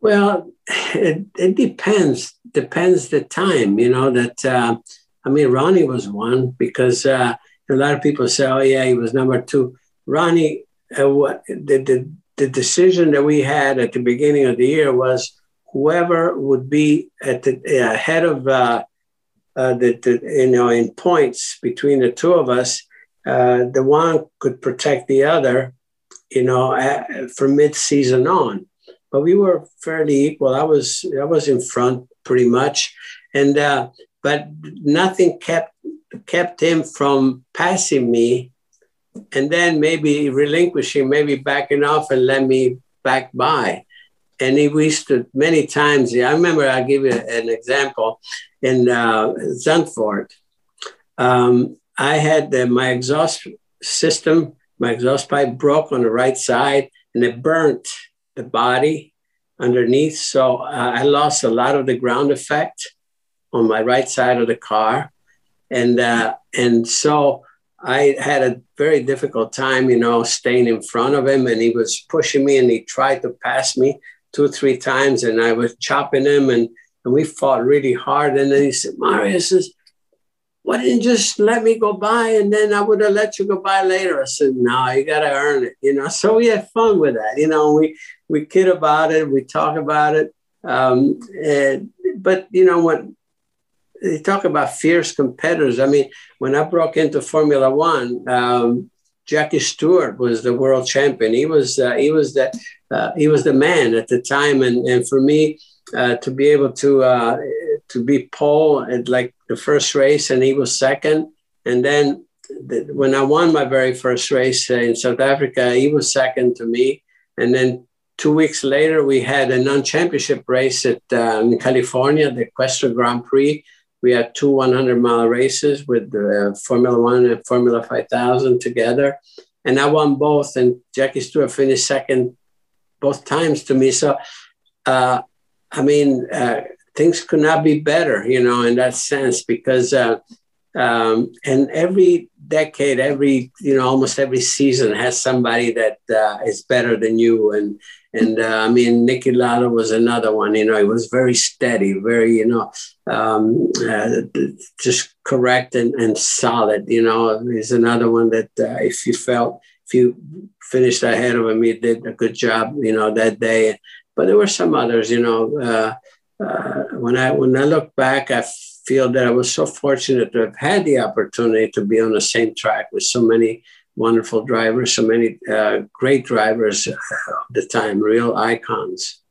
Well, it, it depends. Depends the time. You know that. Uh, I mean, Ronnie was one because uh, a lot of people say, "Oh yeah, he was number two. Ronnie, what the, the the decision that we had at the beginning of the year was whoever would be at the uh, head of uh, the, the, you know in points between the two of us, uh, the one could protect the other, you know, at, from mid-season on. But we were fairly equal. I was I was in front pretty much, and uh, but nothing kept kept him from passing me, and then maybe relinquishing, maybe backing off and let me back by and he used to many times. I remember I'll give you an example in uh, Zandvoort. Um, I had my exhaust system, my exhaust pipe broke on the right side, and it burnt the body underneath. So uh, I lost a lot of the ground effect on my right side of the car, and uh, and so I had a very difficult time, you know, staying in front of him, and he was pushing me, and he tried to pass me two or three times, and I was chopping him, and, and we fought really hard. And then he said, Mario says, why didn't you just let me go by and then I would have let you go by later? I said, no, you got to earn it, you know? So we had fun with that, you know, we, we kid about it, we talk about it. Um, and, but, you know, when they talk about fierce competitors, I mean, when I broke into Formula One, um, Jackie Stewart was the world champion. He was uh, he was the uh, he was the man at the time, and and for me uh, to be able to uh, to be pole at like the first race, and he was second, and then the, when I won my very first race in South Africa, he was second to me, and then two weeks later we had a non-championship race at uh, in California, the Questor Grand Prix we had two 100 mile races with uh, Formula One and Formula 5000 together. And I won both, and Jackie Stewart finished second both times to me. So, uh, I mean, uh, things could not be better, you know, in that sense, because, uh, um, and every decade, every, you know, almost every season has somebody that uh, is better than you. And, and uh, I mean, Niki Lauda was another one. You know, he was very steady, very you know, um, uh, just correct and, and solid. You know, he's another one that uh, if you felt if you finished ahead of him, he did a good job. You know, that day. But there were some others. You know, uh, uh, when I when I look back, I feel that I was so fortunate to have had the opportunity to be on the same track with so many wonderful drivers, so many uh, great drivers of the time, real icons.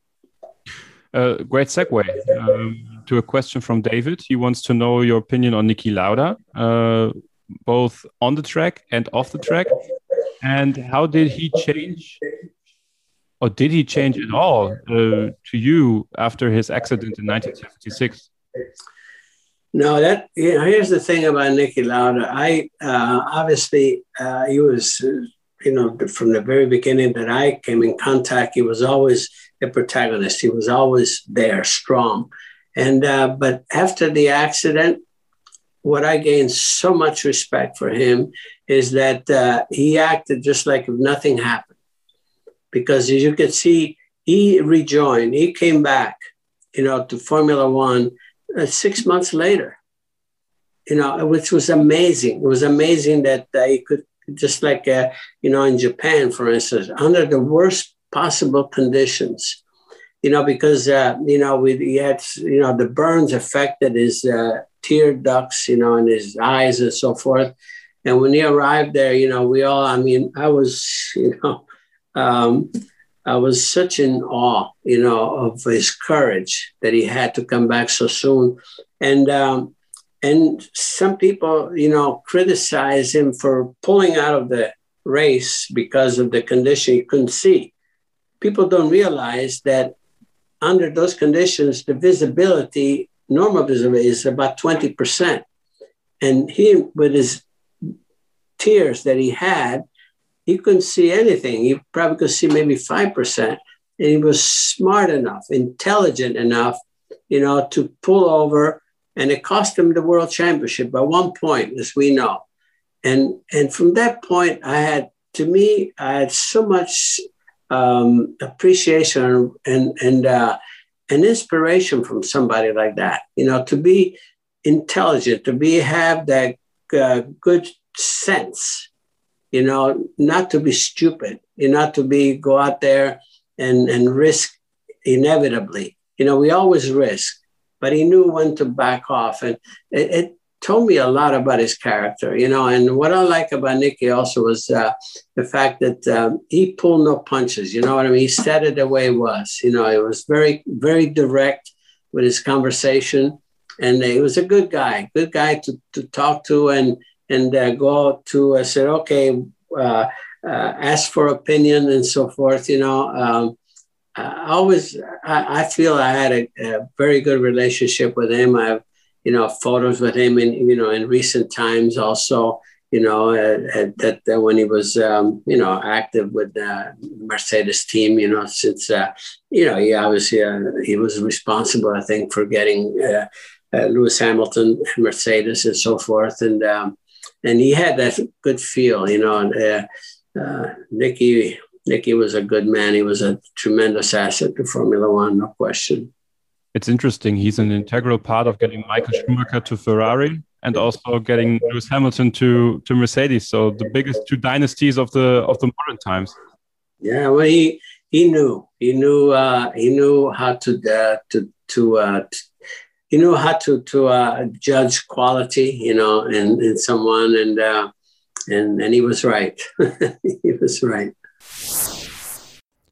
Uh, great segue um, to a question from David. He wants to know your opinion on Niki Lauda, uh, both on the track and off the track. And how did he change, or did he change at all uh, to you after his accident in 1976? No, that you know, here's the thing about Niki Lauda. I uh, obviously uh, he was, you know, from the very beginning that I came in contact, he was always a protagonist. He was always there, strong. And uh, but after the accident, what I gained so much respect for him is that uh, he acted just like if nothing happened, because as you can see, he rejoined. He came back, you know, to Formula One uh, six months later, you know, which was amazing. It was amazing that uh, he could, just like, uh, you know, in Japan, for instance, under the worst possible conditions, you know, because, uh, you know, we, he had, you know, the burns affected his uh, tear ducts, you know, and his eyes and so forth. And when he arrived there, you know, we all, I mean, I was, you know, um, I was such in awe, you know, of his courage that he had to come back so soon. And um, and some people, you know, criticize him for pulling out of the race because of the condition he couldn't see. People don't realize that under those conditions, the visibility, normal visibility, is about 20%. and he with his tears that he had, he couldn't see anything. He probably could see maybe five percent, and he was smart enough, intelligent enough, you know, to pull over, and it cost him the world championship by one point, as we know. And and from that point, I had to me, I had so much um, appreciation and and uh, an inspiration from somebody like that. You know, to be intelligent, to be have that uh, good sense. You know, not to be stupid. You not to be go out there and and risk inevitably. You know, we always risk, but he knew when to back off, and it, it told me a lot about his character, you know. And what I like about Niki also was uh, the fact that um, he pulled no punches. You know what I mean? He said it the way it was. You know, it was very, very direct with his conversation, and he was a good guy, good guy to, to talk to and and uh, go to. I uh, said, okay, uh, ask for opinion and so forth. You know. Um, I always, I, I, feel I had a, a very good relationship with him. I've you know, photos with him in, you know, in recent times also, you know, uh, that, when he was, um, you know, active with the Mercedes team, you know, since, uh, you know, he obviously, uh, he was responsible, I think, for getting Lewis Hamilton, and Mercedes and so forth. And, um, and he had that good feel, you know, and uh, Niki, Niki was a good man. He was a tremendous asset to Formula One, no question it's interesting. He's an integral part of getting Michael Schumacher to Ferrari and also getting Lewis Hamilton to to Mercedes. So the biggest two dynasties of the of the modern times. Yeah, well, he he knew he knew uh, he knew how to uh, to to uh, he knew how to to uh, judge quality, you know, in in someone, and uh, and and he was right. he was right.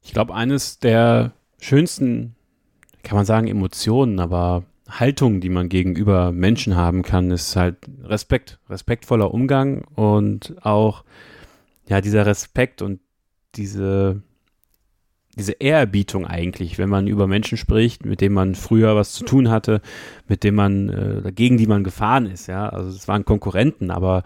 Ich glaube, eines der schönsten kann man sagen, Emotionen, aber Haltung, die man gegenüber Menschen haben kann, ist halt Respekt, respektvoller Umgang und auch ja dieser Respekt und diese diese Ehrerbietung eigentlich, wenn man über Menschen spricht, mit denen man früher was zu tun hatte, mit denen man äh, gegen die man gefahren ist, ja, also es waren Konkurrenten, aber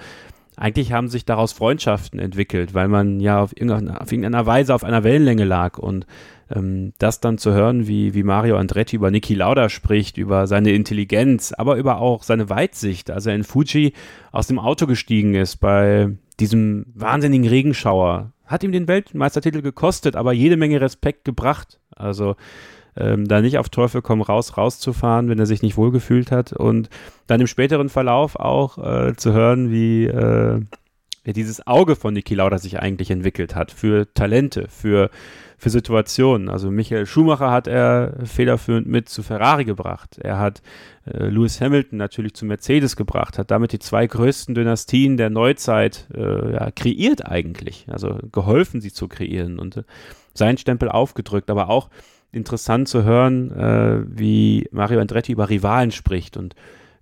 eigentlich haben sich daraus Freundschaften entwickelt, weil man ja auf irgendeiner, auf irgendeiner Weise auf einer Wellenlänge lag. Und ähm, das dann zu hören, wie, wie Mario Andretti über Niki Lauda spricht, über seine Intelligenz, aber über auch seine Weitsicht, als er in Fuji aus dem Auto gestiegen ist bei diesem wahnsinnigen Regenschauer, hat ihm den Weltmeistertitel gekostet, aber jede Menge Respekt gebracht. Also ähm, da nicht auf Teufel komm raus rauszufahren, wenn er sich nicht wohlgefühlt hat und dann im späteren Verlauf auch äh, zu hören, wie äh, dieses Auge von Niki Lauda sich eigentlich entwickelt hat für Talente, für für Situationen. Also Michael Schumacher hat er federführend mit zu Ferrari gebracht. Er hat äh, Lewis Hamilton natürlich zu Mercedes gebracht, hat damit die zwei größten Dynastien der Neuzeit äh, ja, kreiert eigentlich. Also geholfen, sie zu kreieren und äh, seinen Stempel aufgedrückt, aber auch interessant zu hören, äh, wie Mario Andretti über Rivalen spricht und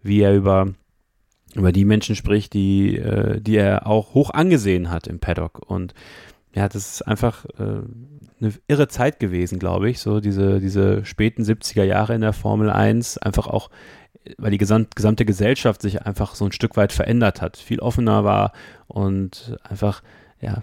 wie er über über die Menschen spricht, die, äh, die er auch hoch angesehen hat im Paddock. Und ja, das ist einfach äh, eine irre Zeit gewesen, glaube ich, so diese, diese späten 70er Jahre in der Formel 1, einfach auch, weil die gesamt, gesamte Gesellschaft sich einfach so ein Stück weit verändert hat, viel offener war und einfach, ja,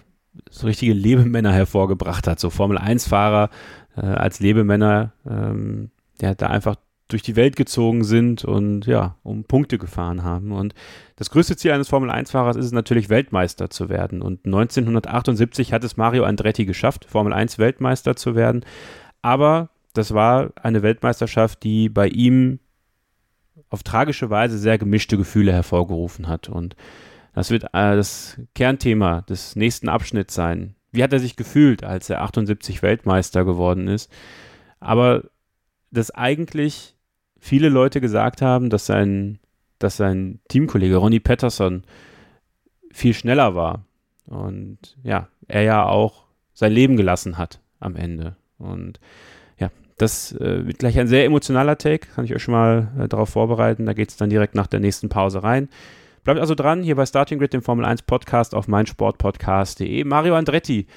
so richtige Lebemänner hervorgebracht hat, so Formel 1-Fahrer äh, als Lebemänner, ähm, der da einfach durch die Welt gezogen sind und ja, um Punkte gefahren haben. Und das größte Ziel eines Formel-1-Fahrers ist es natürlich, Weltmeister zu werden. Und 1978 hat es Mario Andretti geschafft, Formel-1-Weltmeister zu werden. Aber das war eine Weltmeisterschaft, die bei ihm auf tragische Weise sehr gemischte Gefühle hervorgerufen hat. Und das wird äh, das Kernthema des nächsten Abschnitts sein. Wie hat er sich gefühlt, als er 78 Weltmeister geworden ist? Aber das eigentlich viele Leute gesagt haben, dass sein, dass sein Teamkollege Ronnie Patterson viel schneller war. Und ja, er ja auch sein Leben gelassen hat am Ende. Und ja, das äh, wird gleich ein sehr emotionaler Take. Kann ich euch schon mal äh, darauf vorbereiten. Da geht es dann direkt nach der nächsten Pause rein. Bleibt also dran, hier bei Starting Grid, dem Formel 1 Podcast auf meinsportpodcast.de. Mario Andretti,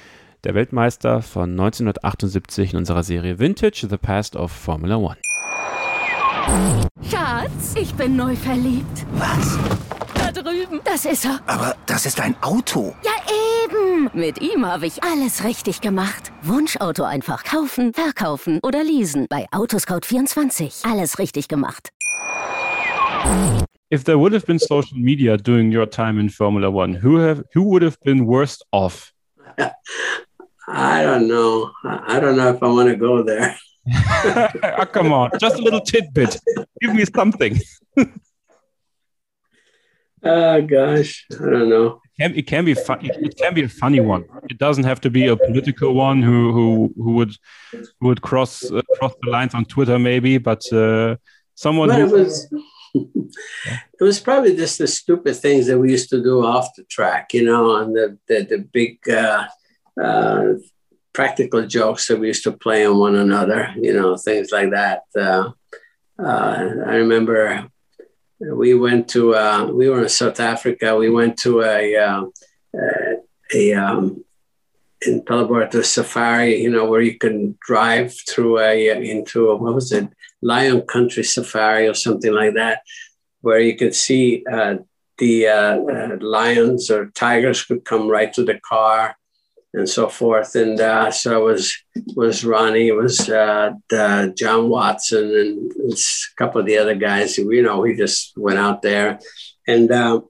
der Weltmeister von 1978 in unserer Serie Vintage, The Past of Formula One. Schatz, ich bin neu verliebt. Was? drüben. Das ist er. Aber das ist ein Auto. Ja, eben. Mit ihm habe ich alles richtig gemacht. Wunschauto einfach kaufen, verkaufen oder leasen. Bei Autoscout24. Alles richtig gemacht. If there would have been social media during your time in Formula One, who have who would have been worst off? I don't know. I I don't know if I want to go there. Ah, come on, just a little tidbit. Give me something. Oh gosh, I don't know. can, it can be fun, it can be a funny one. It doesn't have to be a political one who who who would who would cross uh, cross the lines on Twitter maybe, but uh, someone But it was it was probably just the stupid things that we used to do off the track, you know, and the the, the big uh, uh, practical jokes that we used to play on one another, you know, things like that. Uh, uh, I remember we went to uh, we were in South Africa. We went to a uh, a um, in Palaborto safari, you know, where you can drive through a into a, what was it, Lion Country Safari or something like that, where you could see uh, the uh, lions or tigers could come right to the car and so forth. And uh, so it was was Ronnie, it was uh, the John Watson, and a couple of the other guys. who, You know, we just went out there, and uh,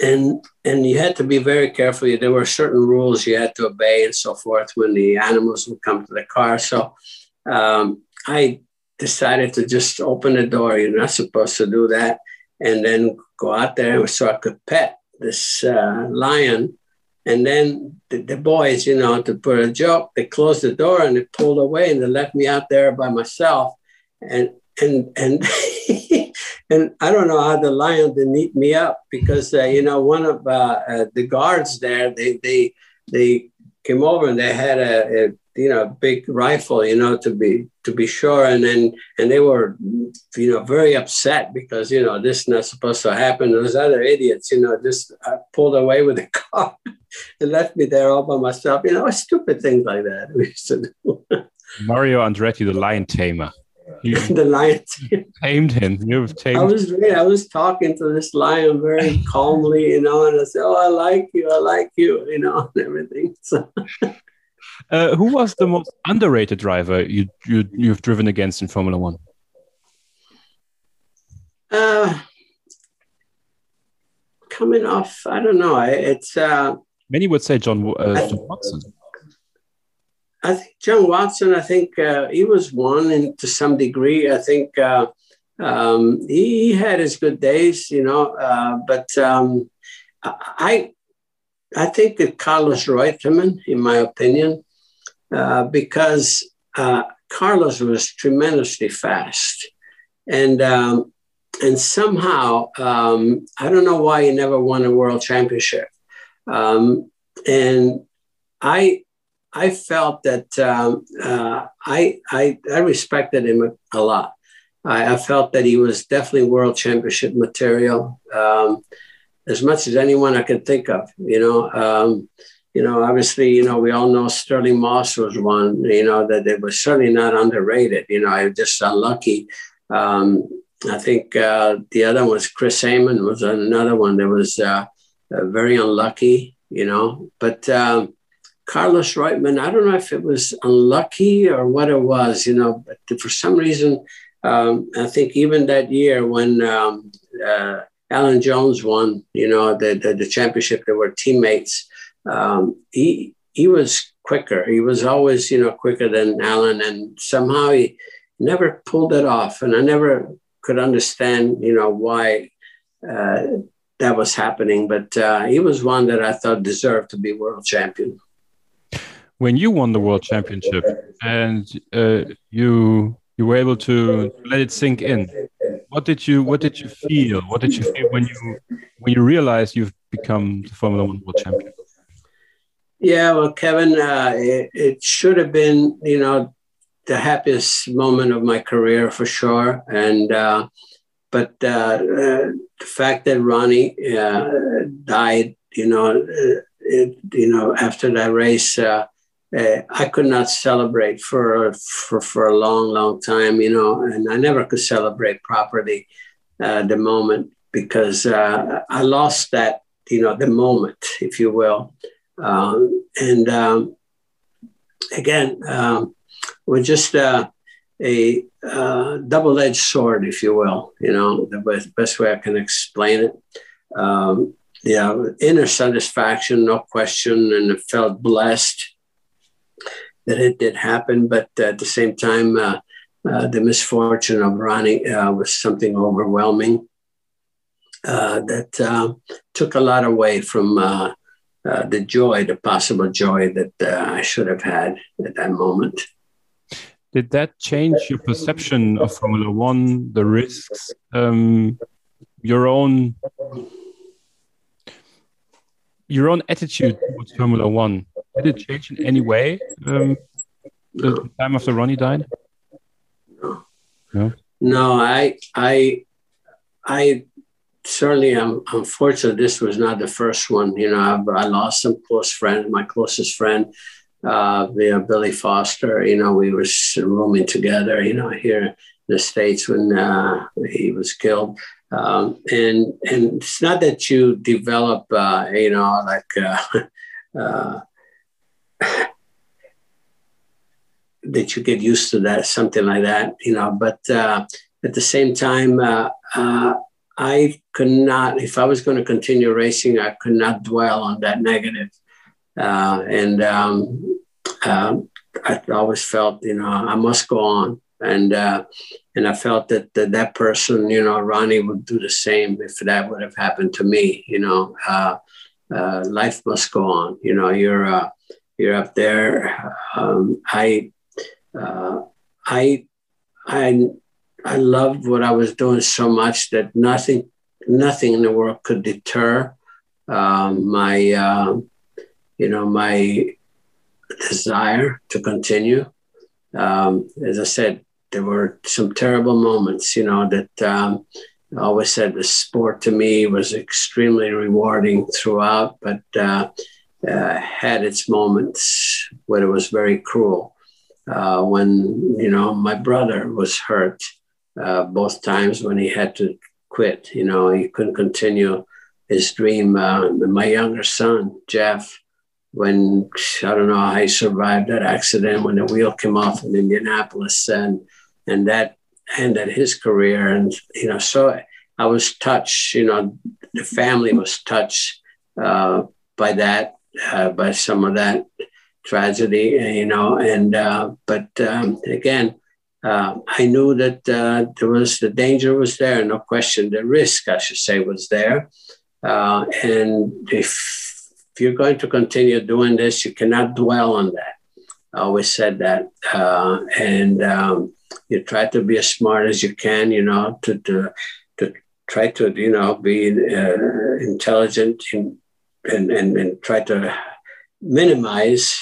and and you had to be very careful. There were certain rules you had to obey and so forth when the animals would come to the car. So um, I decided to just open the door. You're not supposed to do that, and then go out there so I could pet this uh, lion. And then the, the boys, you know, to put a joke, they closed the door and they pulled away and they left me out there by myself. And and and and I don't know how the lion didn't eat me up because uh, you know one of uh, uh, the guards there they they they came over and they had a, a you know a big rifle you know to be to be sure and then and they were you know very upset because you know this is not supposed to happen those other idiots you know just uh, pulled away with the car and left me there all by myself you know stupid things like that we used to do Mario Andretti, the lion tamer. You the lion tamed him. You've tamed. I was really, I was talking to this lion very calmly, you know, and I said, "Oh, I like you, I like you," you know, and everything. So Uh, who was the most underrated driver you, you you've driven against in Formula One? uh, coming off, I don't know. It's uh, Many would say John, uh, John Watson. I think John Watson. I think uh, he was one, and to some degree, I think uh, um, he, he had his good days, you know. Uh, but um, I, I think that Carlos Reutemann, in my opinion, uh, because uh, Carlos was tremendously fast, and um, and somehow um, I don't know why he never won a world championship, um, and I I felt that um, uh, I, I I respected him a, lot. I, I felt that he was definitely world championship material, um, as much as anyone I could think of. You know, um, you know, obviously, you know, we all know Stirling Moss was one. You know that it was certainly not underrated. You know, I was just unlucky. Um, I think uh, the other was Chris Amon was another one that was uh, uh, very unlucky. You know, but. Um, Carlos Reutemann, I don't know if it was unlucky or what it was, you know, but for some reason, um, I think even that year when um, uh, Alan Jones won, you know, the, the, the championship, they were teammates. Um, he, he was quicker. He was always, you know, quicker than Alan. And somehow he never pulled it off. And I never could understand, you know, why uh, that was happening. But uh, he was one that I thought deserved to be world champion when you won the world championship and uh, you you were able to let it sink in what did you what did you feel what did you feel when you when you realized you've become the formula one world champion yeah well kevin uh, it, it should have been you know the happiest moment of my career for sure and uh, but uh, uh the fact that ronnie uh, died you know uh, it, you know after that race I could not celebrate for, for for a long, long time, you know, and I never could celebrate properly the moment because I lost that, you know, the moment, if you will. Um, and um, again, um, we're just uh, a uh, double-edged sword, if you will. You know, the best, best way I can explain it. Um, yeah, inner satisfaction, no question, and I felt blessed that it did happen. But at the same time, uh, uh, the misfortune of Ronnie uh, was something overwhelming uh, that uh, took a lot away from uh, the joy, the possible joy that I should have had at that moment. Did that change your perception of Formula One, the risks, um, your own your own attitude towards Formula One? Did it change in any way um, the time after Ronnie died? No. No. No, I, I, I certainly I'm, unfortunate. This was not the first one. You know, I, I lost some close friends. My closest friend, uh, you know, Billy Foster. You know, we were rooming together. You know, here in the states when uh, he was killed. Um, and and it's not that you develop, uh, you know, like. Uh, uh, that you get used to that, something like that, you know. But uh, at the same time, uh, I could not, if I was going to continue racing, I could not dwell on that negative. Uh, and um, um, I always felt, you know, I must go on. And uh, and I felt that, that that person, you know, Ronnie would do the same if that would have happened to me. You know, uh, life must go on. You know, you're you're up there. Um, I uh, I, I, I loved what I was doing so much that nothing, nothing in the world could deter um, my, uh, you know, my desire to continue. Um, as I said, there were some terrible moments, you know, that um, I always said the sport to me was extremely rewarding throughout, but uh, uh, had its moments where it was very cruel uh, when you know my brother was hurt uh, both times when he had to quit. You know, he couldn't continue his dream. Uh, my younger son Jeff, when I don't know how he survived that accident when the wheel came off in Indianapolis, and and that ended his career. And you know, so I was touched. You know, the family was touched uh, by that, uh, by some of that tragedy, you know. And uh, but um, again, uh, I knew that uh, there was the danger was there, no question. The risk, I should say, was there. Uh, and if, if you're going to continue doing this, you cannot dwell on that. I always said that, uh, and um, you try to be as smart as you can, you know, to to, to try to you know be uh, intelligent and, and and and try to minimize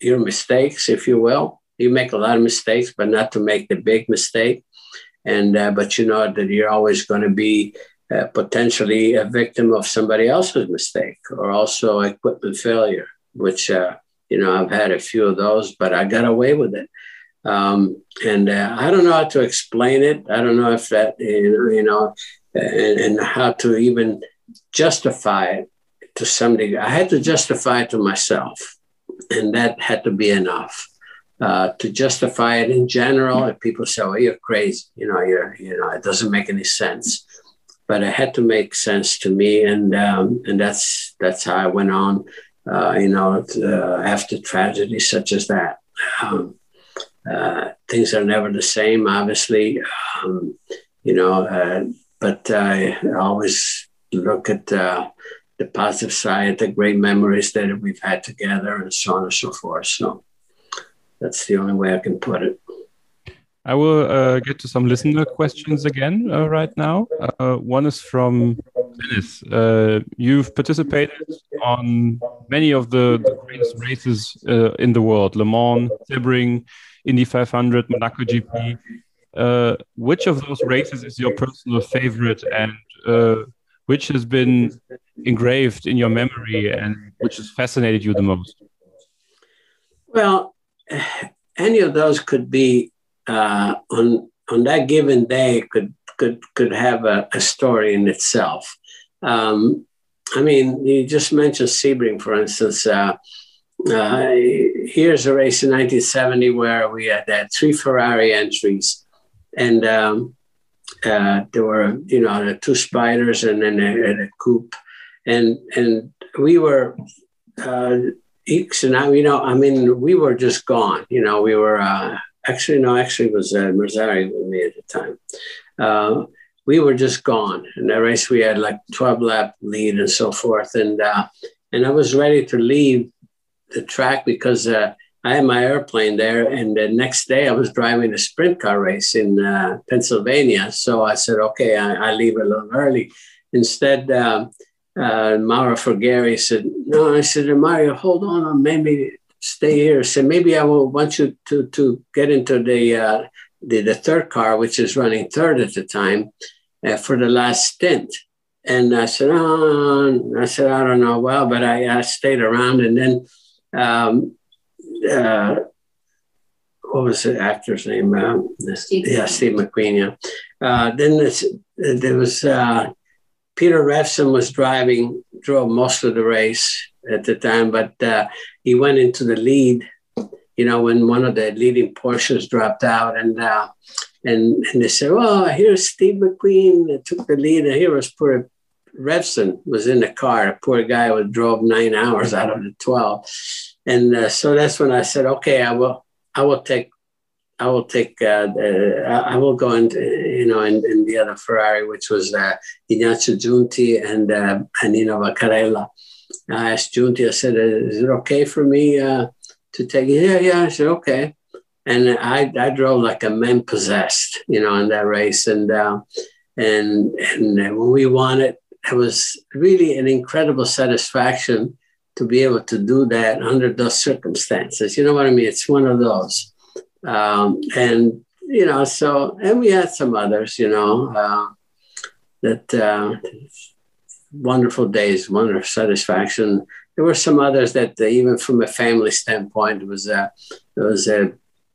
your mistakes, if you will. You make a lot of mistakes, but not to make the big mistake. And uh, but you know that you're always going to be uh, potentially a victim of somebody else's mistake or also equipment failure, which uh, you know I've had a few of those, but I got away with it. Um, and uh, I don't know how to explain it. I don't know if that you know, and, and how to even justify it to some degree. I had to justify it to myself, and that had to be enough. Uh, to justify it in general, if people say, "Oh, you're crazy," you know, you're, you know, it doesn't make any sense. But it had to make sense to me, and um, and that's that's how I went on. Uh, you know, uh, after tragedy such as that, um, uh, things are never the same. Obviously, um, you know, but I always look at the positive side, the great memories that we've had together, and so on and so forth. So that's the only way I can put it. I will uh, get to some listener questions again uh, right now. Uh, one is from Dennis. Uh, you've participated on many of the, the greatest races uh, in the world Le Mans, Sebring, Indy 500, Monaco GP. Uh, which of those races is your personal favorite and which has been engraved in your memory and which has fascinated you the most? Well, any of those could be uh, on on that given day could could could have a, a story in itself. Um, I mean, you just mentioned Sebring, for instance. Uh, uh, here's a race in 1970 where we had, had three Ferrari entries, and um, uh, there were, you know, two spiders and then a, a coupe, and and we were. Eeks and you know, I mean, we were just gone. You know, we were uh, actually no, actually was uh, Merzario with me at the time. Uh, we were just gone. In that race, we had like 12 lap lead and so forth. And, uh, and I was ready to leave the track because uh, I had my airplane there. And the next day I was driving a sprint car race in uh, Pennsylvania. So I said, okay, I, I leave a little early. Instead, uh, uh, Mauro Forghieri said, no, I said, Mario, hold on, maybe stay here. I said, maybe I will want you to, to get into the, uh, the, the third car, which is running third at the time uh, for the last stint. And I said, oh, I said, I don't know. Well, but I, I stayed around. And then, um, uh, what was the actor's name? Um, Steve yeah, Steve McQueen. Yeah. Uh, then this, there was uh, Peter Revson was driving, drove most of the race at the time, but uh, he went into the lead. You know, when one of the leading Porsches dropped out, and uh, and, and they said, well, here's Steve McQueen that took the lead. And here was poor Revson was in the car. The poor guy was drove nine hours out of the 12. And uh, so that's when I said, okay, I will, I will take, I will take, uh, I will go into, you know, in, in the other Ferrari, which was uh, Ignazio Giunti and uh, Nino Vaccarella. I asked Giunti, I said, is it okay for me uh, to take it? Yeah, yeah. I said, okay and I, I drove like a man possessed, you know, in that race. And uh, and and when we won it, it was really an incredible satisfaction to be able to do that under those circumstances. You know what I mean? It's one of those. Um, and you know, so and we had some others, you know, uh, that uh, wonderful days, wonderful satisfaction. There were some others that, uh, even from a family standpoint, was a it was a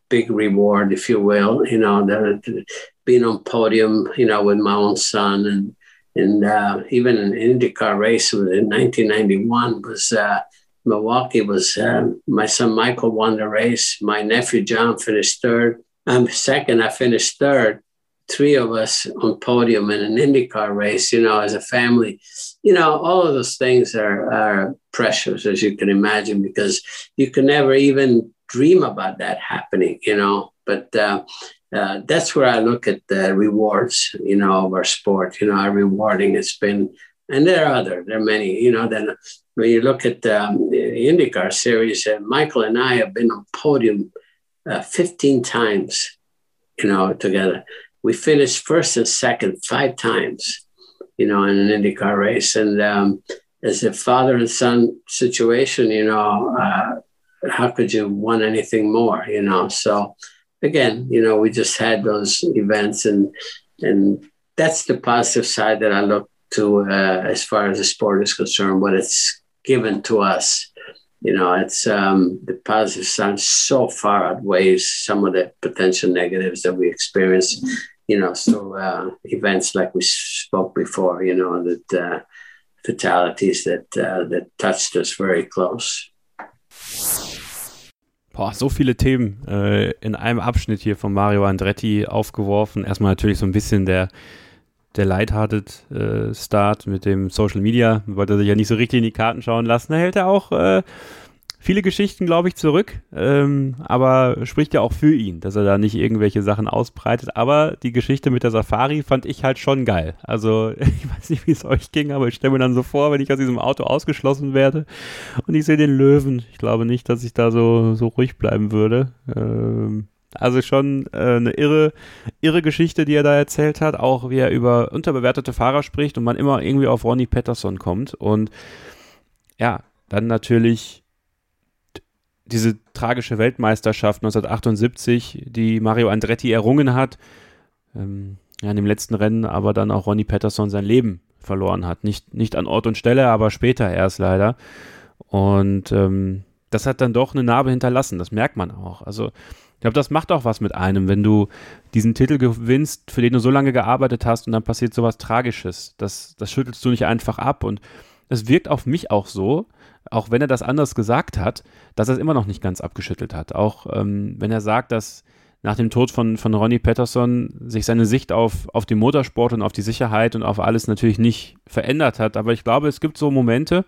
big reward, if you will. You know, the, being on podium, you know, with my own son, and and uh, even an IndyCar race in 1991 was uh, Milwaukee. Was uh, my son Michael won the race. My nephew John finished third. I'm second. I finished third. Three of us on podium in an IndyCar race. You know, as a family. You know, all of those things are, are precious, as you can imagine, because you can never even dream about that happening, you know. But uh, uh, that's where I look at the rewards, you know, of our sport. You know, how rewarding it's been, and there are other, there are many. You know, then when you look at um, the IndyCar series, uh, Michael and I have been on podium uh, 15 times, you know, together. We finished first and second five times, you know, in an IndyCar race, and um, as a father and son situation, you know uh, how could you want anything more you know so again you know we just had those events and and that's the positive side that i look to uh, as far as the sport is concerned what it's given to us you know it's um, the positive side so far outweighs some of the potential negatives that we experience you know so uh, events like we spoke before you know that uh, fatalities that uh, that touched us very close Boah, so viele Themen äh, in einem Abschnitt hier von Mario Andretti aufgeworfen. Erstmal natürlich so ein bisschen der, der lighthearted äh, Start mit dem Social Media. Wollte er sich ja nicht so richtig in die Karten schauen lassen. Da hält er auch äh, viele Geschichten, glaube ich, zurück, ähm, aber spricht ja auch für ihn, dass er da nicht irgendwelche Sachen ausbreitet. Aber die Geschichte mit der Safari fand ich halt schon geil. Also ich weiß nicht, wie es euch ging, aber ich stelle mir dann so vor, wenn ich aus diesem Auto ausgeschlossen werde und ich sehe den Löwen. Ich glaube nicht, dass ich da so, so ruhig bleiben würde. Ähm, also schon äh, eine irre, irre Geschichte, die er da erzählt hat, auch wie er über unterbewertete Fahrer spricht und man immer irgendwie auf Ronnie Patterson kommt. Und ja, dann natürlich diese tragische Weltmeisterschaft 1978, die Mario Andretti errungen hat, ähm, ja, in dem letzten Rennen aber dann auch Ronnie Patterson sein Leben verloren hat. Nicht, nicht an Ort und Stelle, aber später erst leider. Und ähm, das hat dann doch eine Narbe hinterlassen, das merkt man auch. Also glaube, das macht auch was mit einem, wenn du diesen Titel gewinnst, für den du so lange gearbeitet hast und dann passiert sowas Tragisches. Das, das schüttelst du nicht einfach ab und es wirkt auf mich auch so, auch wenn er das anders gesagt hat, dass er es immer noch nicht ganz abgeschüttelt hat. Auch ähm, wenn er sagt, dass nach dem Tod von, von Ronnie Patterson sich seine Sicht auf, auf den Motorsport und auf die Sicherheit und auf alles natürlich nicht verändert hat. Aber ich glaube, es gibt so Momente,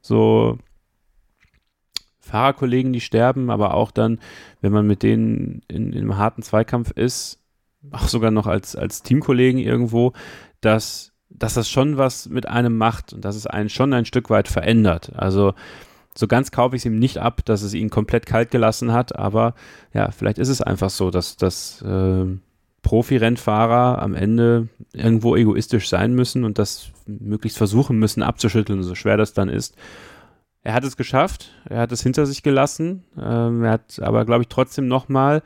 so Fahrerkollegen, die sterben, aber auch dann, wenn man mit denen in, in einem harten Zweikampf ist, auch sogar noch als, als Teamkollegen irgendwo, dass, dass das schon was mit einem macht und dass es einen schon ein Stück weit verändert. Also so ganz kaufe ich es ihm nicht ab, dass es ihn komplett kalt gelassen hat, aber ja, vielleicht ist es einfach so, dass, dass äh, Profi-Rennfahrer am Ende irgendwo egoistisch sein müssen und das möglichst versuchen müssen abzuschütteln, so schwer das dann ist. Er hat es geschafft, er hat es hinter sich gelassen, ähm, er hat aber, glaube ich, trotzdem nochmal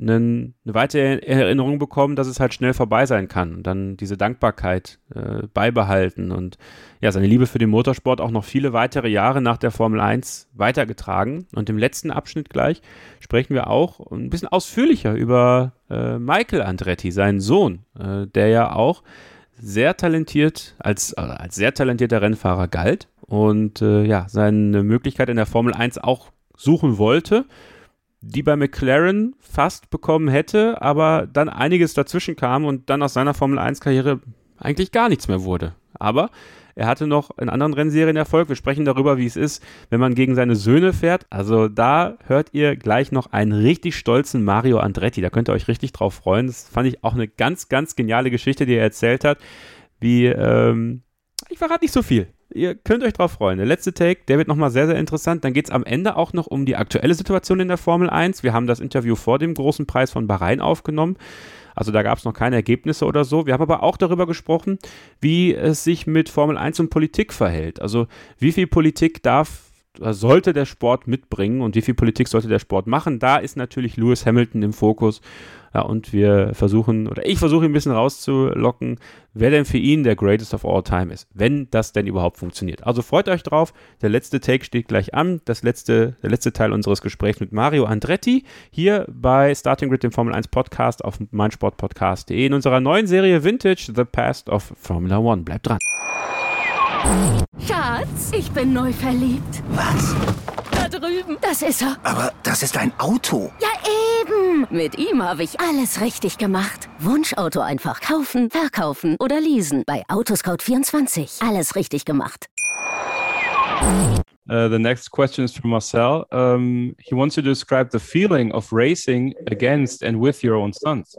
eine weitere Erinnerung bekommen, dass es halt schnell vorbei sein kann und dann diese Dankbarkeit äh, beibehalten und ja, seine Liebe für den Motorsport auch noch viele weitere Jahre nach der Formel 1 weitergetragen. Und im letzten Abschnitt gleich sprechen wir auch ein bisschen ausführlicher über äh, Michael Andretti, seinen Sohn, äh, der ja auch sehr talentiert, als, äh, als sehr talentierter Rennfahrer galt und äh, ja, seine Möglichkeit in der Formel 1 auch suchen wollte die bei McLaren fast bekommen hätte, aber dann einiges dazwischen kam und dann aus seiner Formel 1-Karriere eigentlich gar nichts mehr wurde. Aber er hatte noch in anderen Rennserien Erfolg. Wir sprechen darüber, wie es ist, wenn man gegen seine Söhne fährt. Also da hört ihr gleich noch einen richtig stolzen Mario Andretti. Da könnt ihr euch richtig drauf freuen. Das fand ich auch eine ganz, ganz geniale Geschichte, die er erzählt hat. Wie, ähm, ich verrate nicht so viel ihr könnt euch drauf freuen. Der letzte Take, der wird nochmal sehr, sehr interessant. Dann geht es am Ende auch noch um die aktuelle Situation in der Formel 1. Wir haben das Interview vor dem großen Preis von Bahrain aufgenommen. Also da gab es noch keine Ergebnisse oder so. Wir haben aber auch darüber gesprochen, wie es sich mit Formel 1 und Politik verhält. Also wie viel Politik darf sollte der Sport mitbringen und wie viel Politik sollte der Sport machen. Da ist natürlich Lewis Hamilton im Fokus ja, und wir versuchen, oder ich versuche ein bisschen rauszulocken, wer denn für ihn der Greatest of All Time ist, wenn das denn überhaupt funktioniert. Also freut euch drauf. Der letzte Take steht gleich an. Das letzte, der letzte Teil unseres Gesprächs mit Mario Andretti hier bei Starting Grid, dem Formel 1 Podcast auf meinsportpodcast.de in unserer neuen Serie Vintage, The Past of Formula One. Bleibt dran. Schatz, ich bin neu verliebt. Was? Da drüben. Das ist er. Aber das ist ein Auto. Ja, eben. Mit ihm habe ich alles richtig gemacht. Wunschauto einfach kaufen, verkaufen oder leasen. Bei Autoscout24. Alles richtig gemacht. Uh, the next question is from Marcel. Um, he wants you to describe the feeling of racing against and with your own sons.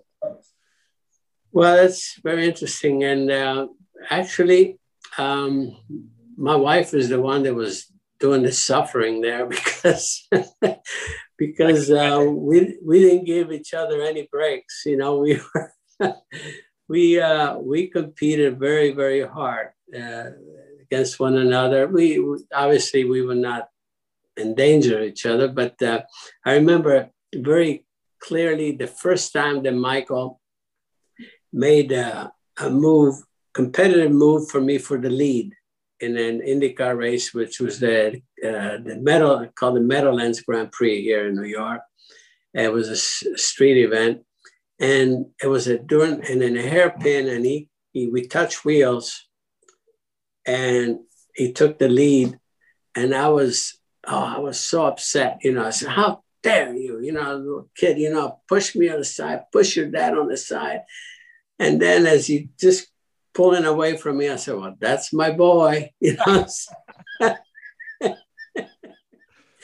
Well, that's very interesting. And uh, actually, um, my wife is the one that was doing the suffering there because because uh, we we didn't give each other any breaks. You know, we were we uh, we competed very very hard uh, against one another. We obviously we were not endanger each other, but uh, I remember very clearly the first time that Michael made a, a move, competitive move for me for the lead in an IndyCar race, which was the uh, the metal called the Meadowlands Grand Prix here in New York. It was a street event, and it was a during and in a hairpin, and he, he we touched wheels, and he took the lead, and I was oh I was so upset, you know. I said, "How dare you?" You know, little kid, you know, push me on the side, push your dad on the side, and then as he just pulling away from me. I said, Well, that's my boy. You know.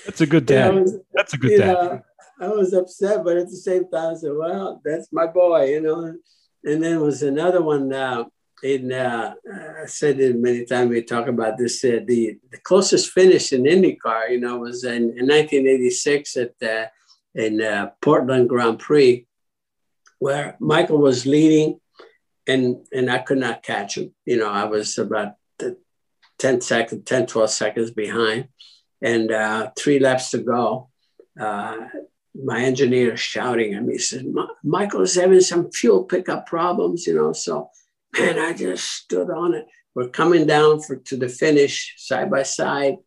that's a good dad. Was, that's a good dad. Know, I was upset, but at the same time, I said, Well, that's my boy, you know. And then was another one uh, in uh, I said it many times we talk about this. Uh, the, the closest finish in IndyCar, you know, was in, in 1986 at uh, in uh, Portland Grand Prix, where Michael was leading and and I could not catch him. You know, I was about 10 seconds, 10, 12 seconds behind, and uh, three laps to go. Uh, my engineer is shouting at me, he says, Michael is having some fuel pickup problems, you know. So, man, I just stood on it. We're coming down for to the finish side by side.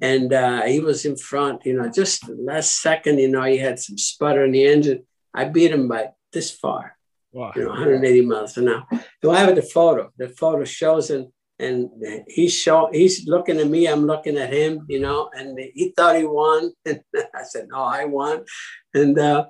and uh, he was in front. You know, just last second, you know, he had some sputter in the engine. I beat him by this far. Wow. You know, 180 miles an hour. So I have the photo. The photo shows it, and he's show, he's looking at me. I'm looking at him. You know, and he thought he won, and I said, "No, I won." And uh,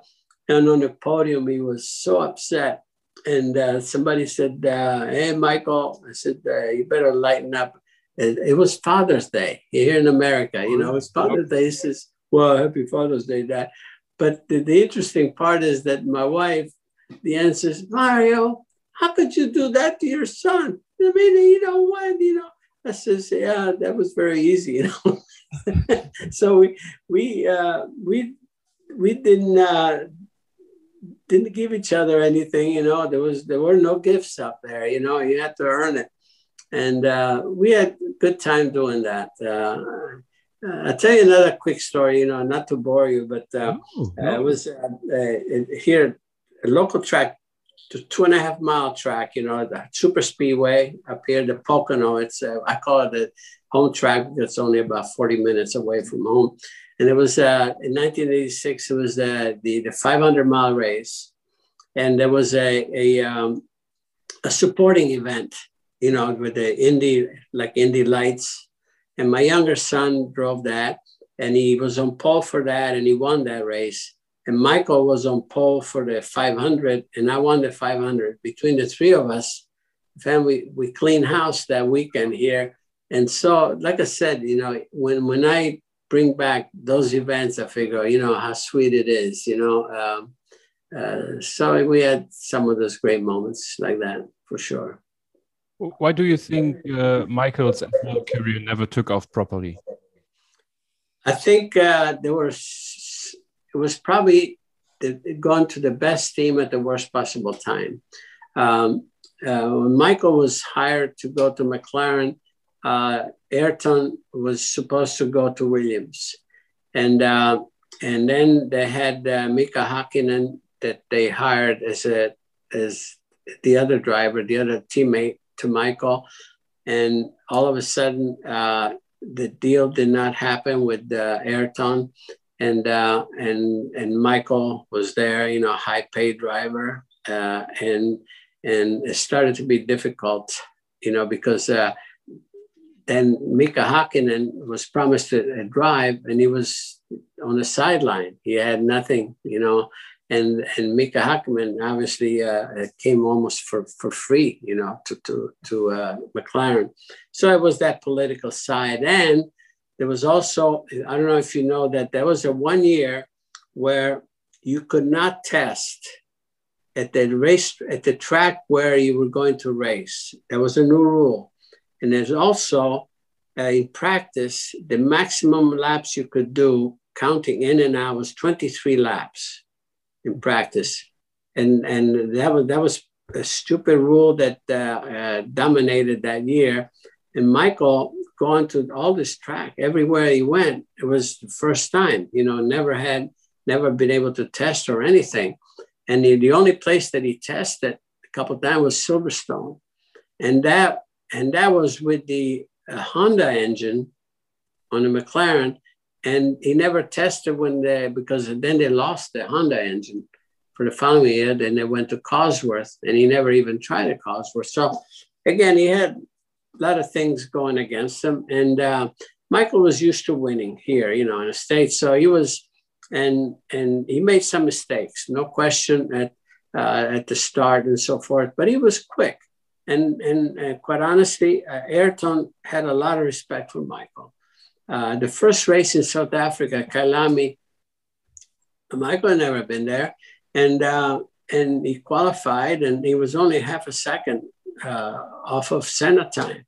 and on the podium, he was so upset. And uh, somebody said, uh, "Hey, Michael," I said, uh, "You better lighten up." It, it, was Father's Day here in America. You know, it's Father's Day. He says, "Well, Happy Father's Day, Dad." But the, the interesting part is that my wife the answer is Mario, how could you do that to your son? I mean, you know what, you know. I says, yeah, that was very easy, you know. so we we uh, we we didn't uh, didn't give each other anything, you know. There was there were no gifts up there, you know. You had to earn it, and uh, we had a good time doing that. Uh, uh, I'll tell you another quick story, you know, not to bore you, but uh, oh, no. it was uh, uh, here a local track, the two and a half mile track, you know, the super speedway up here, the Pocono. It's uh, I call it the home track it's only about 40 minutes away from home. And it was uh, in 1986. It was uh, the the 500 mile race, and there was a a, um, a supporting event, you know, with the Indy like Indy Lights, and my younger son drove that, and he was on pole for that, and he won that race and Michael was on pole for the 500, and I won the 500. Between the three of us, family, we we clean house that weekend here. And so, like I said, you know, when when I bring back those events, I figure, you know, how sweet it is, you know. Um, uh, so we had some of those great moments like that for sure. Why do you think uh, Michael's career never took off properly? I think uh, there were it was probably gone to the best team at the worst possible time. Um, uh, when Michael was hired to go to McLaren, uh, Ayrton was supposed to go to Williams, and uh, and then they had uh, Mika Hakkinen that they hired as a as the other driver, the other teammate to Michael, and all of a sudden uh, the deal did not happen with uh, Ayrton, and uh, and and Michael was there, you know, high paid driver, uh, and and it started to be difficult, you know, because uh, then Mika Hakkinen was promised a, drive, and he was on the sideline. He had nothing, you know, and and Mika Hakkinen obviously uh, came almost for, for free, you know, to to to uh, McLaren. So it was that political side, and there was also, I don't know if you know that there was a one year where you could not test at the race at the track where you were going to race. There was a new rule. And there's also uh, in practice, the maximum laps you could do counting in and out was 23 laps in practice. And, and that was that was a stupid rule that uh, uh, dominated that year. And Michael gone to all this track everywhere he went. It was the first time, you know, never had, never been able to test or anything. And the, the only place that he tested a couple times was Silverstone. And that, and that was with the uh, Honda engine on the McLaren. And he never tested when they, because then they lost the Honda engine for the following year. Then they went to Cosworth and he never even tried a Cosworth. So again, he had lot of things going against him. And uh, Michael was used to winning here, you know, in the States. So he was, and and he made some mistakes, no question at uh, at the start and so forth. But he was quick, and and uh, quite honestly, uh, Ayrton had a lot of respect for Michael. Uh, the first race in South Africa, Kyalami, Michael had never been there, and uh, and he qualified, and he was only half a second uh, off of Senna time,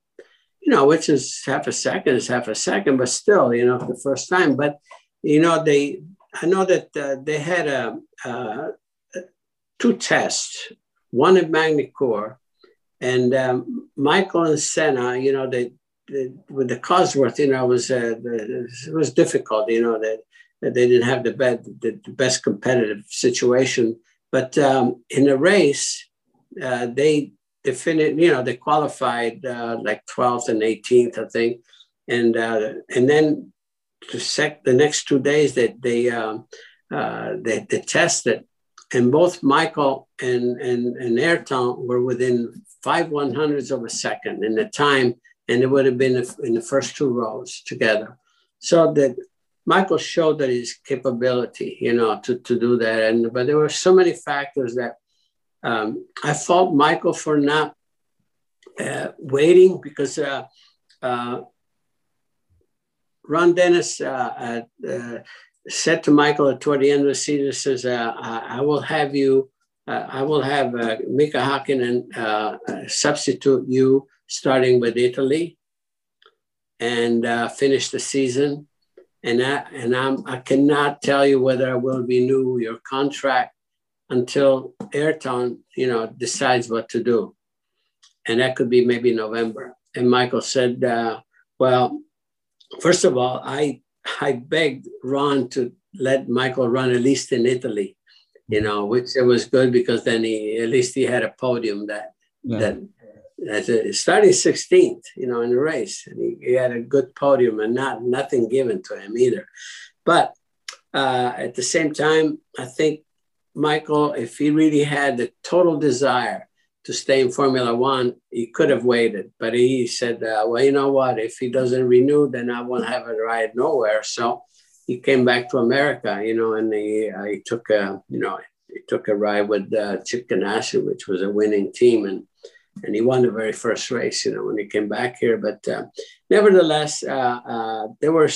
know, which is half a second is half a second, but still, you know, the first time. But, you know, they, I know that uh, they had a, uh, two tests, one at Magny-Cours, and um, Michael and Senna, you know, they, they, with the Cosworth, you know, it was uh, it was difficult, you know, that, that they didn't have the, best the, the best competitive situation. But um, in the race, uh, they they finished, you know, they qualified uh, like 12th and 18th, I think. And uh, and then to sec the next two days that they um, uh, they, they tested, and both Michael and and and Ayrton were within five one hundredths of a second in the time, and it would have been in the first two rows together. So that Michael showed that his capability, you know, to, to do that. And but there were so many factors that um, I fault Michael for not uh, waiting because uh, uh, Ron Dennis uh, uh, said to Michael toward the end of the season, says, uh, I will have you, I will have Mika Hakkinen substitute you starting with Italy and finish the season. And I, and I'm, I cannot tell you whether I will renew your contract until Ayrton, you know, decides what to do, and that could be maybe November. And Michael said, uh, "Well, first of all, I I begged Ron to let Michael run at least in Italy, you know, which it was good because then he at least he had a podium that yeah. that as a, starting 16th, you know, in the race. And he, he, had a good podium and not nothing given to him either. But uh, at the same time, I think Michael, if he really had the total desire to stay in Formula One, he could have waited. But he said, uh, well, you know what? If he doesn't renew, then I won't have a ride nowhere. So he came back to America, you know, and he, uh, he took a, you know, he took a ride with uh, Chip Ganassi, which was a winning team. And and he won the very first race, you know, when he came back here. But uh, nevertheless, uh, uh, there were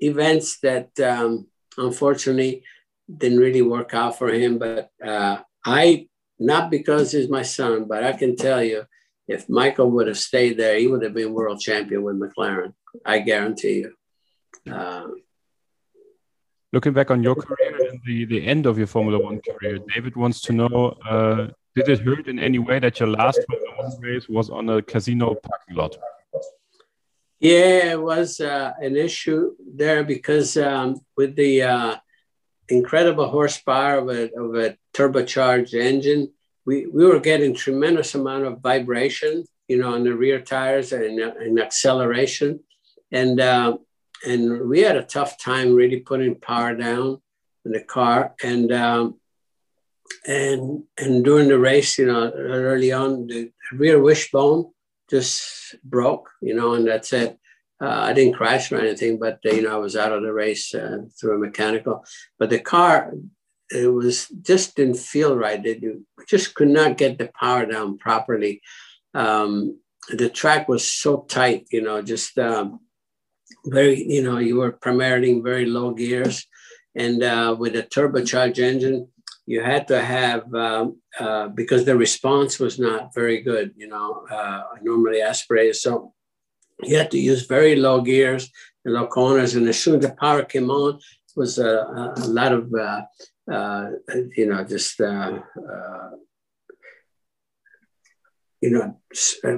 events that um, unfortunately didn't really work out for him. But uh, I, not because he's my son, but I can tell you, if Michael would have stayed there, he would have been world champion with McLaren. I guarantee you. Uh, Looking back on your career and the, the end of your Formula One career, David wants to know uh, did it hurt in any way that your last Formula One race was on a casino parking lot? Yeah, it was uh, an issue there because um, with the uh, incredible horsepower of a, of a turbocharged engine, we, we were getting tremendous amount of vibration, you know, on the rear tires and, and acceleration. And, uh, and we had a tough time really putting power down in the car. And um, and and during the race, you know, early on, the rear wishbone just broke, you know, and that's it. Uh, I didn't crash or anything, but uh, you know, I was out of the race uh, through a mechanical. But the car, it was just didn't feel right. It, just could not get the power down properly. Um, the track was so tight, you know, just um, very, you know, you were primarily very low gears, and uh, with a turbocharged engine, you had to have um, uh, because the response was not very good. You know, uh, normally aspirated, so you had to use very low gears and low corners. And as soon as the power came on, it was a, a lot of uh, uh you know just uh, uh, you know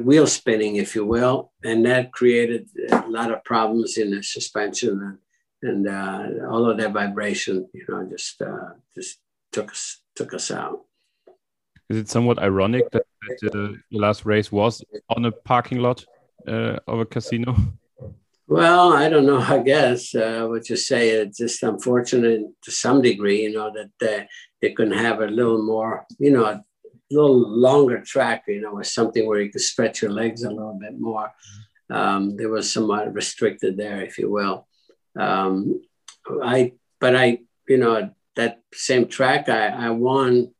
wheel spinning, if you will, and that created a lot of problems in the suspension and. And all of that vibration, you know, just just took us took us out. Is it somewhat ironic that, that uh, the last race was on a parking lot uh, of a casino? Well, I don't know. I guess uh, what you say it's just unfortunate to some degree, you know, that uh, they couldn't have a little more, you know, a little longer track, you know, or something where you could stretch your legs a little bit more. Um, there was somewhat restricted there, if you will. Um, I, but I, you know, that same track, I, I won.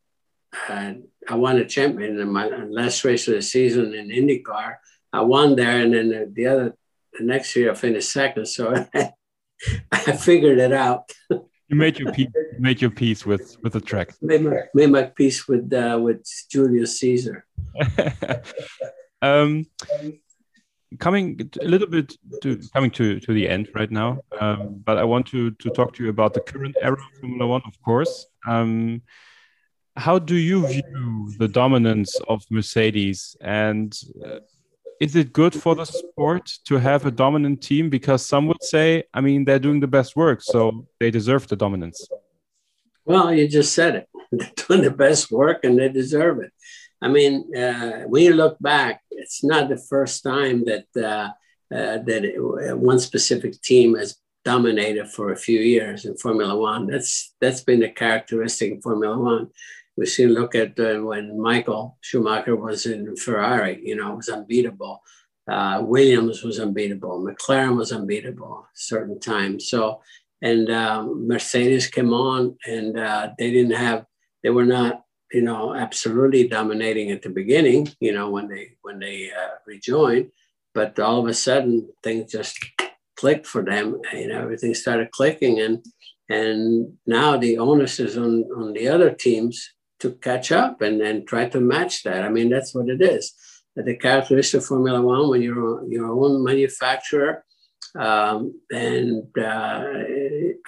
Uh, I won a champion in my last race of the season in IndyCar. I won there, and then the, the other the next year I finished second. So I figured it out. you made your peace. Made your peace with with the track. Made my, made my peace with uh, with Julius Caesar. um, coming a little bit to coming to to the end right now um, but i want to to talk to you about the current era of formula one of course um, how do you view the dominance of mercedes and uh, is it good for the sport to have a dominant team because some would say i mean they're doing the best work so they deserve the dominance well you just said it they're doing the best work and they deserve it I mean, uh, when you look back, it's not the first time that uh, uh, that it, one specific team has dominated for a few years in Formula One. That's that's been the characteristic in Formula One. We see look at uh, when Michael Schumacher was in Ferrari, you know, it was unbeatable. Uh, Williams was unbeatable. McLaren was unbeatable certain times. So, and um, Mercedes came on, and uh, they didn't have, they were not, you know, absolutely dominating at the beginning. You know, when they when they uh, rejoined, but all of a sudden things just clicked for them. You know, everything started clicking, and and now the onus is on on the other teams to catch up and then try to match that. I mean, that's what it is. The characteristic of Formula One when you're your own manufacturer, um, and uh,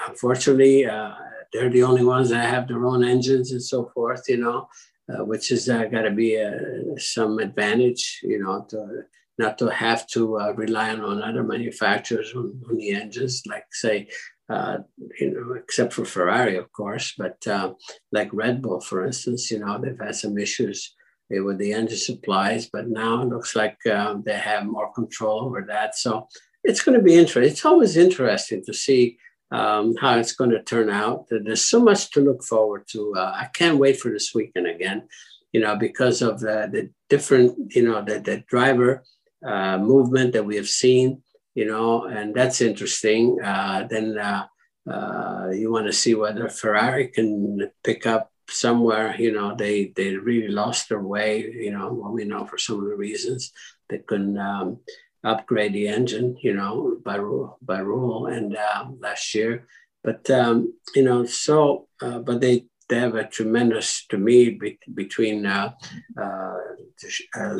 unfortunately, uh, they're the only ones that have their own engines and so forth. You know, uh, which has uh, got to be uh, some advantage. You know, to not to have to uh, rely on other manufacturers on, on, the engines, like say, uh, you know, except for Ferrari, of course, but uh, like Red Bull, for instance, you know, they've had some issues with the engine supplies, but now it looks like um, they have more control over that. So it's going to be interesting. It's always interesting to see um, how it's going to turn out. There's so much to look forward to. Uh, I can't wait for this weekend again, you know, because of the, the different, you know, the, the driver uh, movement that we have seen, you know, and that's interesting. Uh, then uh, uh, you want to see whether Ferrari can pick up somewhere. You know, they they really lost their way. You know, well, we know for some of the reasons they couldn't um, upgrade the engine. You know, by rule by rule, and uh, last year. But um, you know, so uh, but they they have a tremendous to me be, between uh, uh,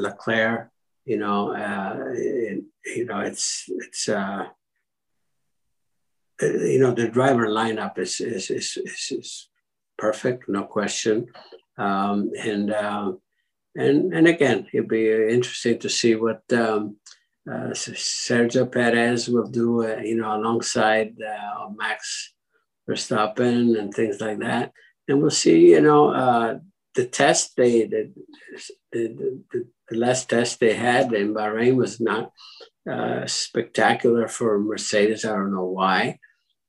Leclerc you know, uh, it, you know, it's it's uh, you know the driver lineup is is is, is, is perfect, no question, um, and uh, and and again, it'll be interesting to see what um, uh, Sergio Perez will do, uh, you know, alongside uh, Max Verstappen and things like that, and we'll see, you know, uh, the test they the, the, the, the last test they had in Bahrain was not uh, spectacular for Mercedes. I don't know why,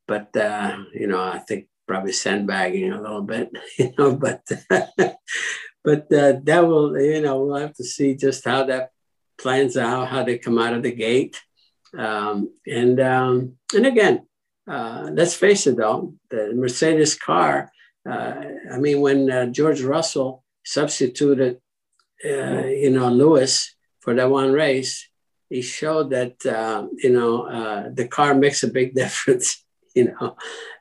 but uh, you know, I think probably sandbagging a little bit, you know, but but uh, that will, you know, we'll have to see just how that plans out, how they come out of the gate, um, and um, and again, uh, let's face it, though, the Mercedes car. Uh, I mean, when uh, George Russell substituted uh, you know, Lewis for that one race, he showed that, uh, you know, uh, the car makes a big difference, you know,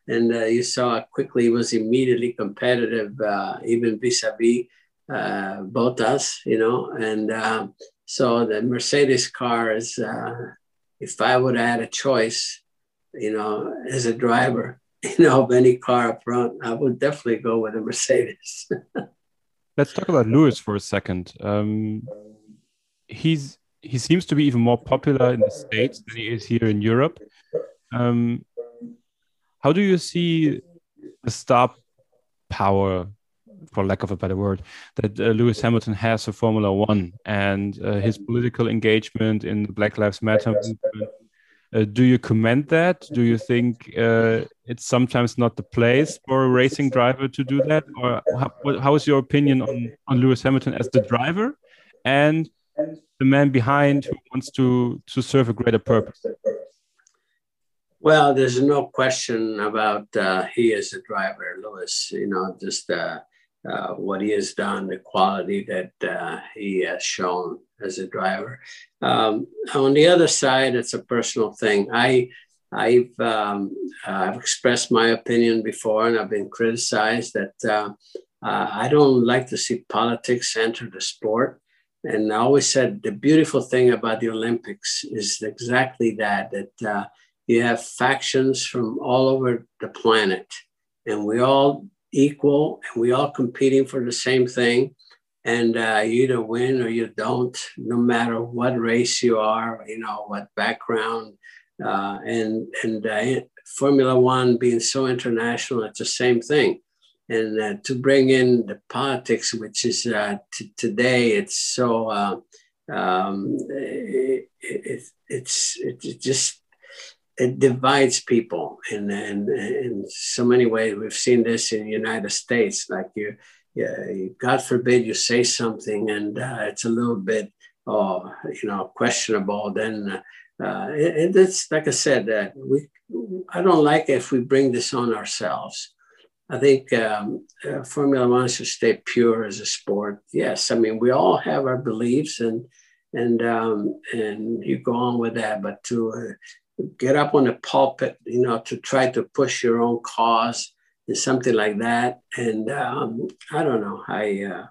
and uh, you saw quickly he was immediately competitive, even vis-a-vis Bottas, you know, and um, so the Mercedes car is, if I would have had a choice, you know, as a driver, you know, any car up front, I would definitely go with a Mercedes. Let's talk about Lewis for a second. Um, he's he seems to be even more popular in the states than he is here in Europe. Um, how do you see the star power, for lack of a better word, that uh, Lewis Hamilton has for Formula One and uh, his political engagement in the Black Lives Matter movement? Uh, do you comment that? Do you think uh, it's sometimes not the place for a racing driver to do that? Or how, how is your opinion on, on Lewis Hamilton as the driver and the man behind who wants to, to serve a greater purpose? Well, there's no question about uh, he is a driver, Lewis. You know, just uh, uh, what he has done, the quality that uh, he has shown as a driver. Um, on the other side, it's a personal thing. I, I've, um, I've expressed my opinion before, and I've been criticized that uh, uh, I don't like to see politics enter the sport. And I always said the beautiful thing about the Olympics is exactly that that uh, you have factions from all over the planet, and we all equal, and we all competing for the same thing and uh, you either win or you don't, no matter what race you are, you know, what background. Uh, and and uh, Formula One being so international, it's the same thing. And uh, to bring in the politics, which is uh, t- today, it's so uh, um, it, it, it's it just it divides people in, in, in so many ways. We've seen this in the United States, like you, yeah, God forbid you say something and uh, it's a little bit, oh, you know, questionable. Then uh, it, it's like I said, uh, we, I don't like if we bring this on ourselves. I think um, uh, Formula One should stay pure as a sport. Yes, I mean we all have our beliefs and and um, and you go on with that, but to uh, get up on the pulpit, you know, to try to push your own cause and something like that, and um, I don't know, I. Uh,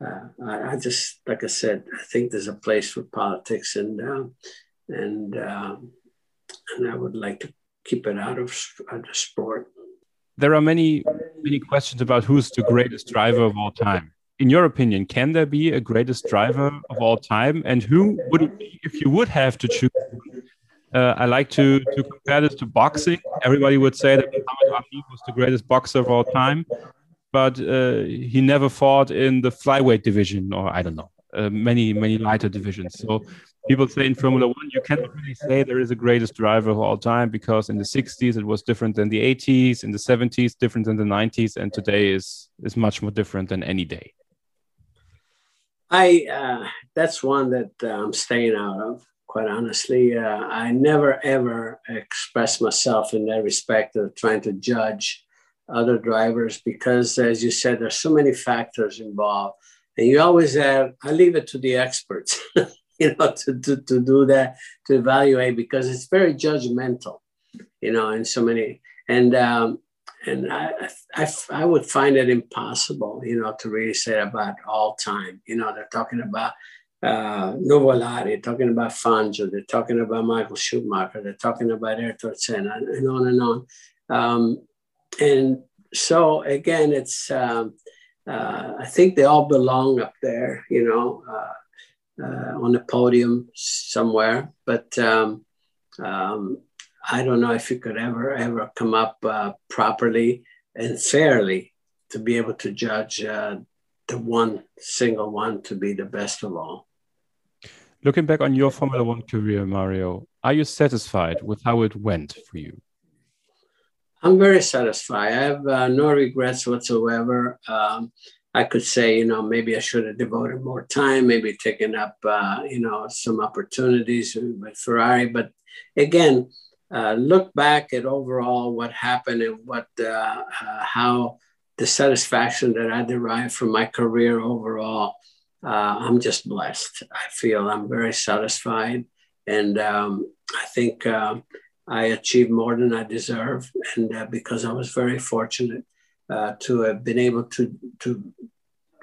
uh, I, just, like I said, I think there's a place for politics, and uh, and um, and I would like to keep it out of, out of sport there are many many questions about who's the greatest driver of all time. In your opinion, can there be a greatest driver of all time, and who would it be if you would have to choose? Uh, I like to to compare this to boxing. Everybody would say that Muhammad Ali was the greatest boxer of all time, but uh, he never fought in the flyweight division, or I don't know, uh, many many lighter divisions. So people say in Formula One, you cannot really say there is a greatest driver of all time because in the 60s it was different than the 80s, in the 70s different than the 90s, and today is is much more different than any day. I uh, that's one that uh, I'm staying out of. Quite honestly, uh, I never ever express myself in that respect of trying to judge other drivers because, as you said, there's so many factors involved, and you always have. I leave it to the experts. you know, to, to, to do that, to evaluate, because it's very judgmental, you know, in so many, and, um, and I, I, I would find it impossible, you know, to really say about all time. You know, they're talking about uh, Nuvolari, talking about Fangio, they're talking about Michael Schumacher, they're talking about Ayrton Senna, and on and on. Um, and so again, it's um, uh, I think they all belong up there, you know. Uh, uh, on a podium somewhere. But um, um, I don't know if you could ever, ever come up uh, properly and fairly to be able to judge uh, the one single one to be the best of all. Looking back on your Formula One career, Mario, are you satisfied with how it went for you? I'm very satisfied. I have uh, no regrets whatsoever. Um, I could say, you know, maybe I should have devoted more time, maybe taken up, uh, you know, some opportunities with Ferrari. But again, uh, look back at overall what happened and what, uh, uh how the satisfaction that I derived from my career overall. Uh, I'm just blessed. I feel I'm very satisfied, and um, I think uh, I achieved more than I deserve, and because I was very fortunate uh, to have been able to to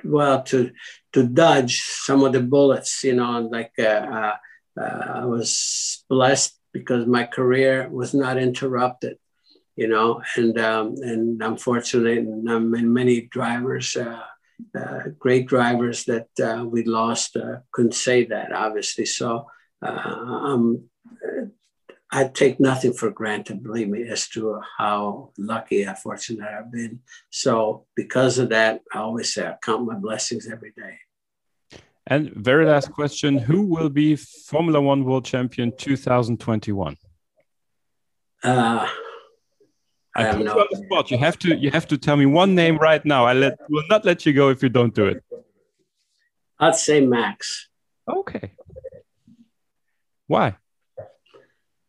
well to to dodge some of the bullets. You know, like uh, uh, uh, I was blessed because my career was not interrupted. You know, and um, and I'm fortunate, and I'm in many drivers. Uh, great drivers that we lost couldn't say that obviously so I'm I take nothing for granted, believe me, as to how lucky and fortunate I've been. So, because of that, I always say I count my blessings every day. And very last question Who will be Formula One World Champion 2021? Uh, I, I put you on the spot. You have to you have to tell me one name right now. I let will not let you go if you don't do it. I'd say Max. Okay. Why?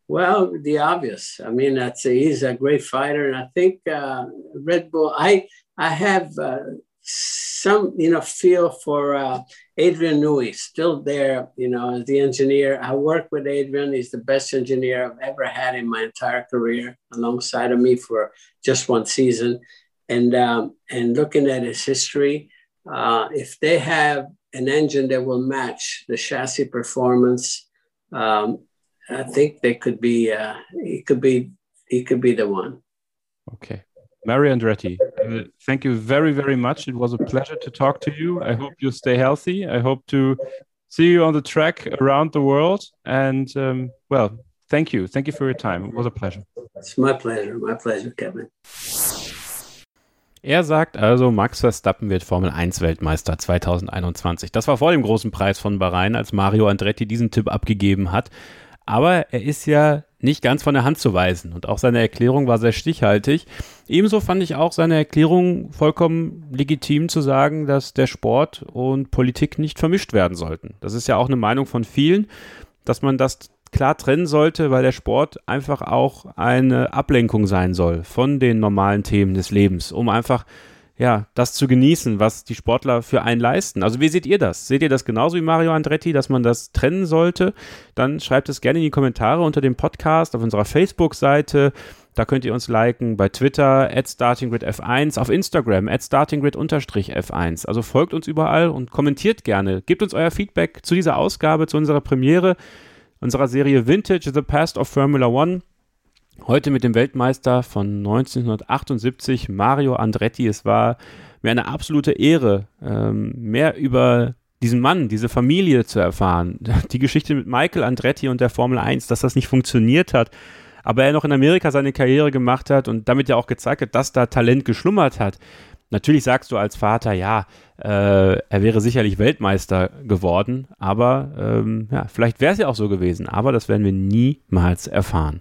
Well, the obvious. I mean, that's a, he's a great fighter, and I think uh, Red Bull. I I have uh, some you know feel for uh, Adrian Newey, still there. You know, as the engineer, I work with Adrian. He's the best engineer I've ever had in my entire career, alongside of me for just one season. And um, and looking at his history, uh, if they have an engine that will match the chassis performance. Um, I think they could be. Uh, he could be. He could be the one. Okay, Mario Andretti. Uh, thank you very very much. It was a pleasure to talk to you. I hope you stay healthy. I hope to see you on the track around the world. And um, well, thank you. Thank you for your time. It was a pleasure. It's my pleasure. My pleasure, Kevin. Er sagt also, Max Verstappen wird Formel 1 Weltmeister 2021. Das war vor dem großen Preis von Bahrain, als Mario Andretti diesen Tipp abgegeben hat. Aber er ist ja nicht ganz von der Hand zu weisen und auch seine Erklärung war sehr stichhaltig. Ebenso fand ich auch seine Erklärung vollkommen legitim zu sagen, dass der Sport und Politik nicht vermischt werden sollten. Das ist ja auch eine Meinung von vielen, dass man das klar trennen sollte, weil der Sport einfach auch eine Ablenkung sein soll von den normalen Themen des Lebens, um einfach ja, das zu genießen, was die Sportler für einen leisten. Also wie seht ihr das? Seht ihr das genauso wie Mario Andretti, dass man das trennen sollte? Dann schreibt es gerne in die Kommentare unter dem Podcast auf unserer Facebook-Seite. Da könnt ihr uns liken bei Twitter, at StartingGridF1, auf Instagram, at StartingGrid-F1. Also folgt uns überall und kommentiert gerne. Gebt uns euer Feedback zu dieser Ausgabe, zu unserer Premiere unserer Serie Vintage The Past of Formula One. Heute mit dem Weltmeister von 1978, Mario Andretti. Es war mir eine absolute Ehre, ähm, mehr über diesen Mann, diese Familie zu erfahren. Die Geschichte mit Michael Andretti und der Formel 1, dass das nicht funktioniert hat, aber er noch in Amerika seine Karriere gemacht hat und damit ja auch gezeigt hat, dass da Talent geschlummert hat. Natürlich sagst du als Vater, ja, äh, er wäre sicherlich Weltmeister geworden, aber ähm, ja, vielleicht wäre es ja auch so gewesen, aber das werden wir niemals erfahren.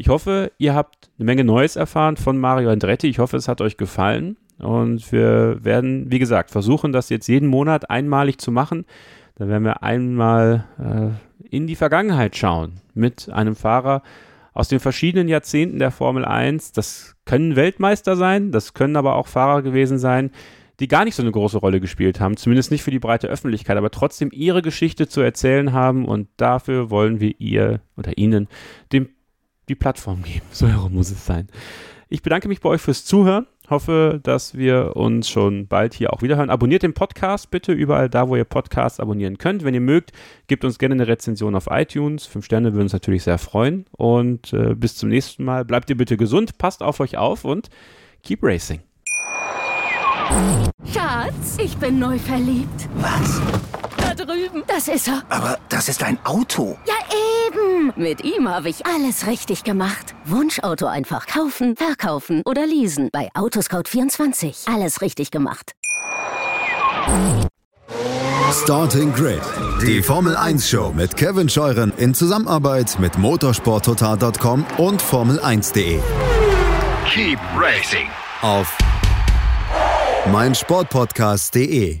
Ich hoffe, ihr habt eine Menge Neues erfahren von Mario Andretti. Ich hoffe, es hat euch gefallen. Und wir werden, wie gesagt, versuchen, das jetzt jeden Monat einmalig zu machen. Dann werden wir einmal äh, in die Vergangenheit schauen mit einem Fahrer, aus den verschiedenen Jahrzehnten der Formel 1. Das können Weltmeister sein, das können aber auch Fahrer gewesen sein, die gar nicht so eine große Rolle gespielt haben, zumindest nicht für die breite Öffentlichkeit, aber trotzdem ihre Geschichte zu erzählen haben und dafür wollen wir ihr oder ihnen dem, die Plattform geben. So herum muss es sein. Ich bedanke mich bei euch fürs Zuhören. Hoffe, dass wir uns schon bald hier auch wiederhören. Abonniert den Podcast bitte überall da, wo ihr Podcasts abonnieren könnt. Wenn ihr mögt, gebt uns gerne eine Rezension auf iTunes. Fünf Sterne würden uns natürlich sehr freuen. Und äh, bis zum nächsten Mal. Bleibt ihr bitte gesund, passt auf euch auf und keep racing. Schatz, ich bin neu verliebt. Was? Drüben. Das ist er. Aber das ist ein Auto. Ja, eben. Mit ihm habe ich alles richtig gemacht. Wunschauto einfach kaufen, verkaufen oder leasen. Bei Autoscout24. Alles richtig gemacht. Starting Grid, die Formel 1 Show mit Kevin Scheuren in Zusammenarbeit mit motorsporttotal.com und Formel1.de. Keep racing. Auf meinsportpodcast.de.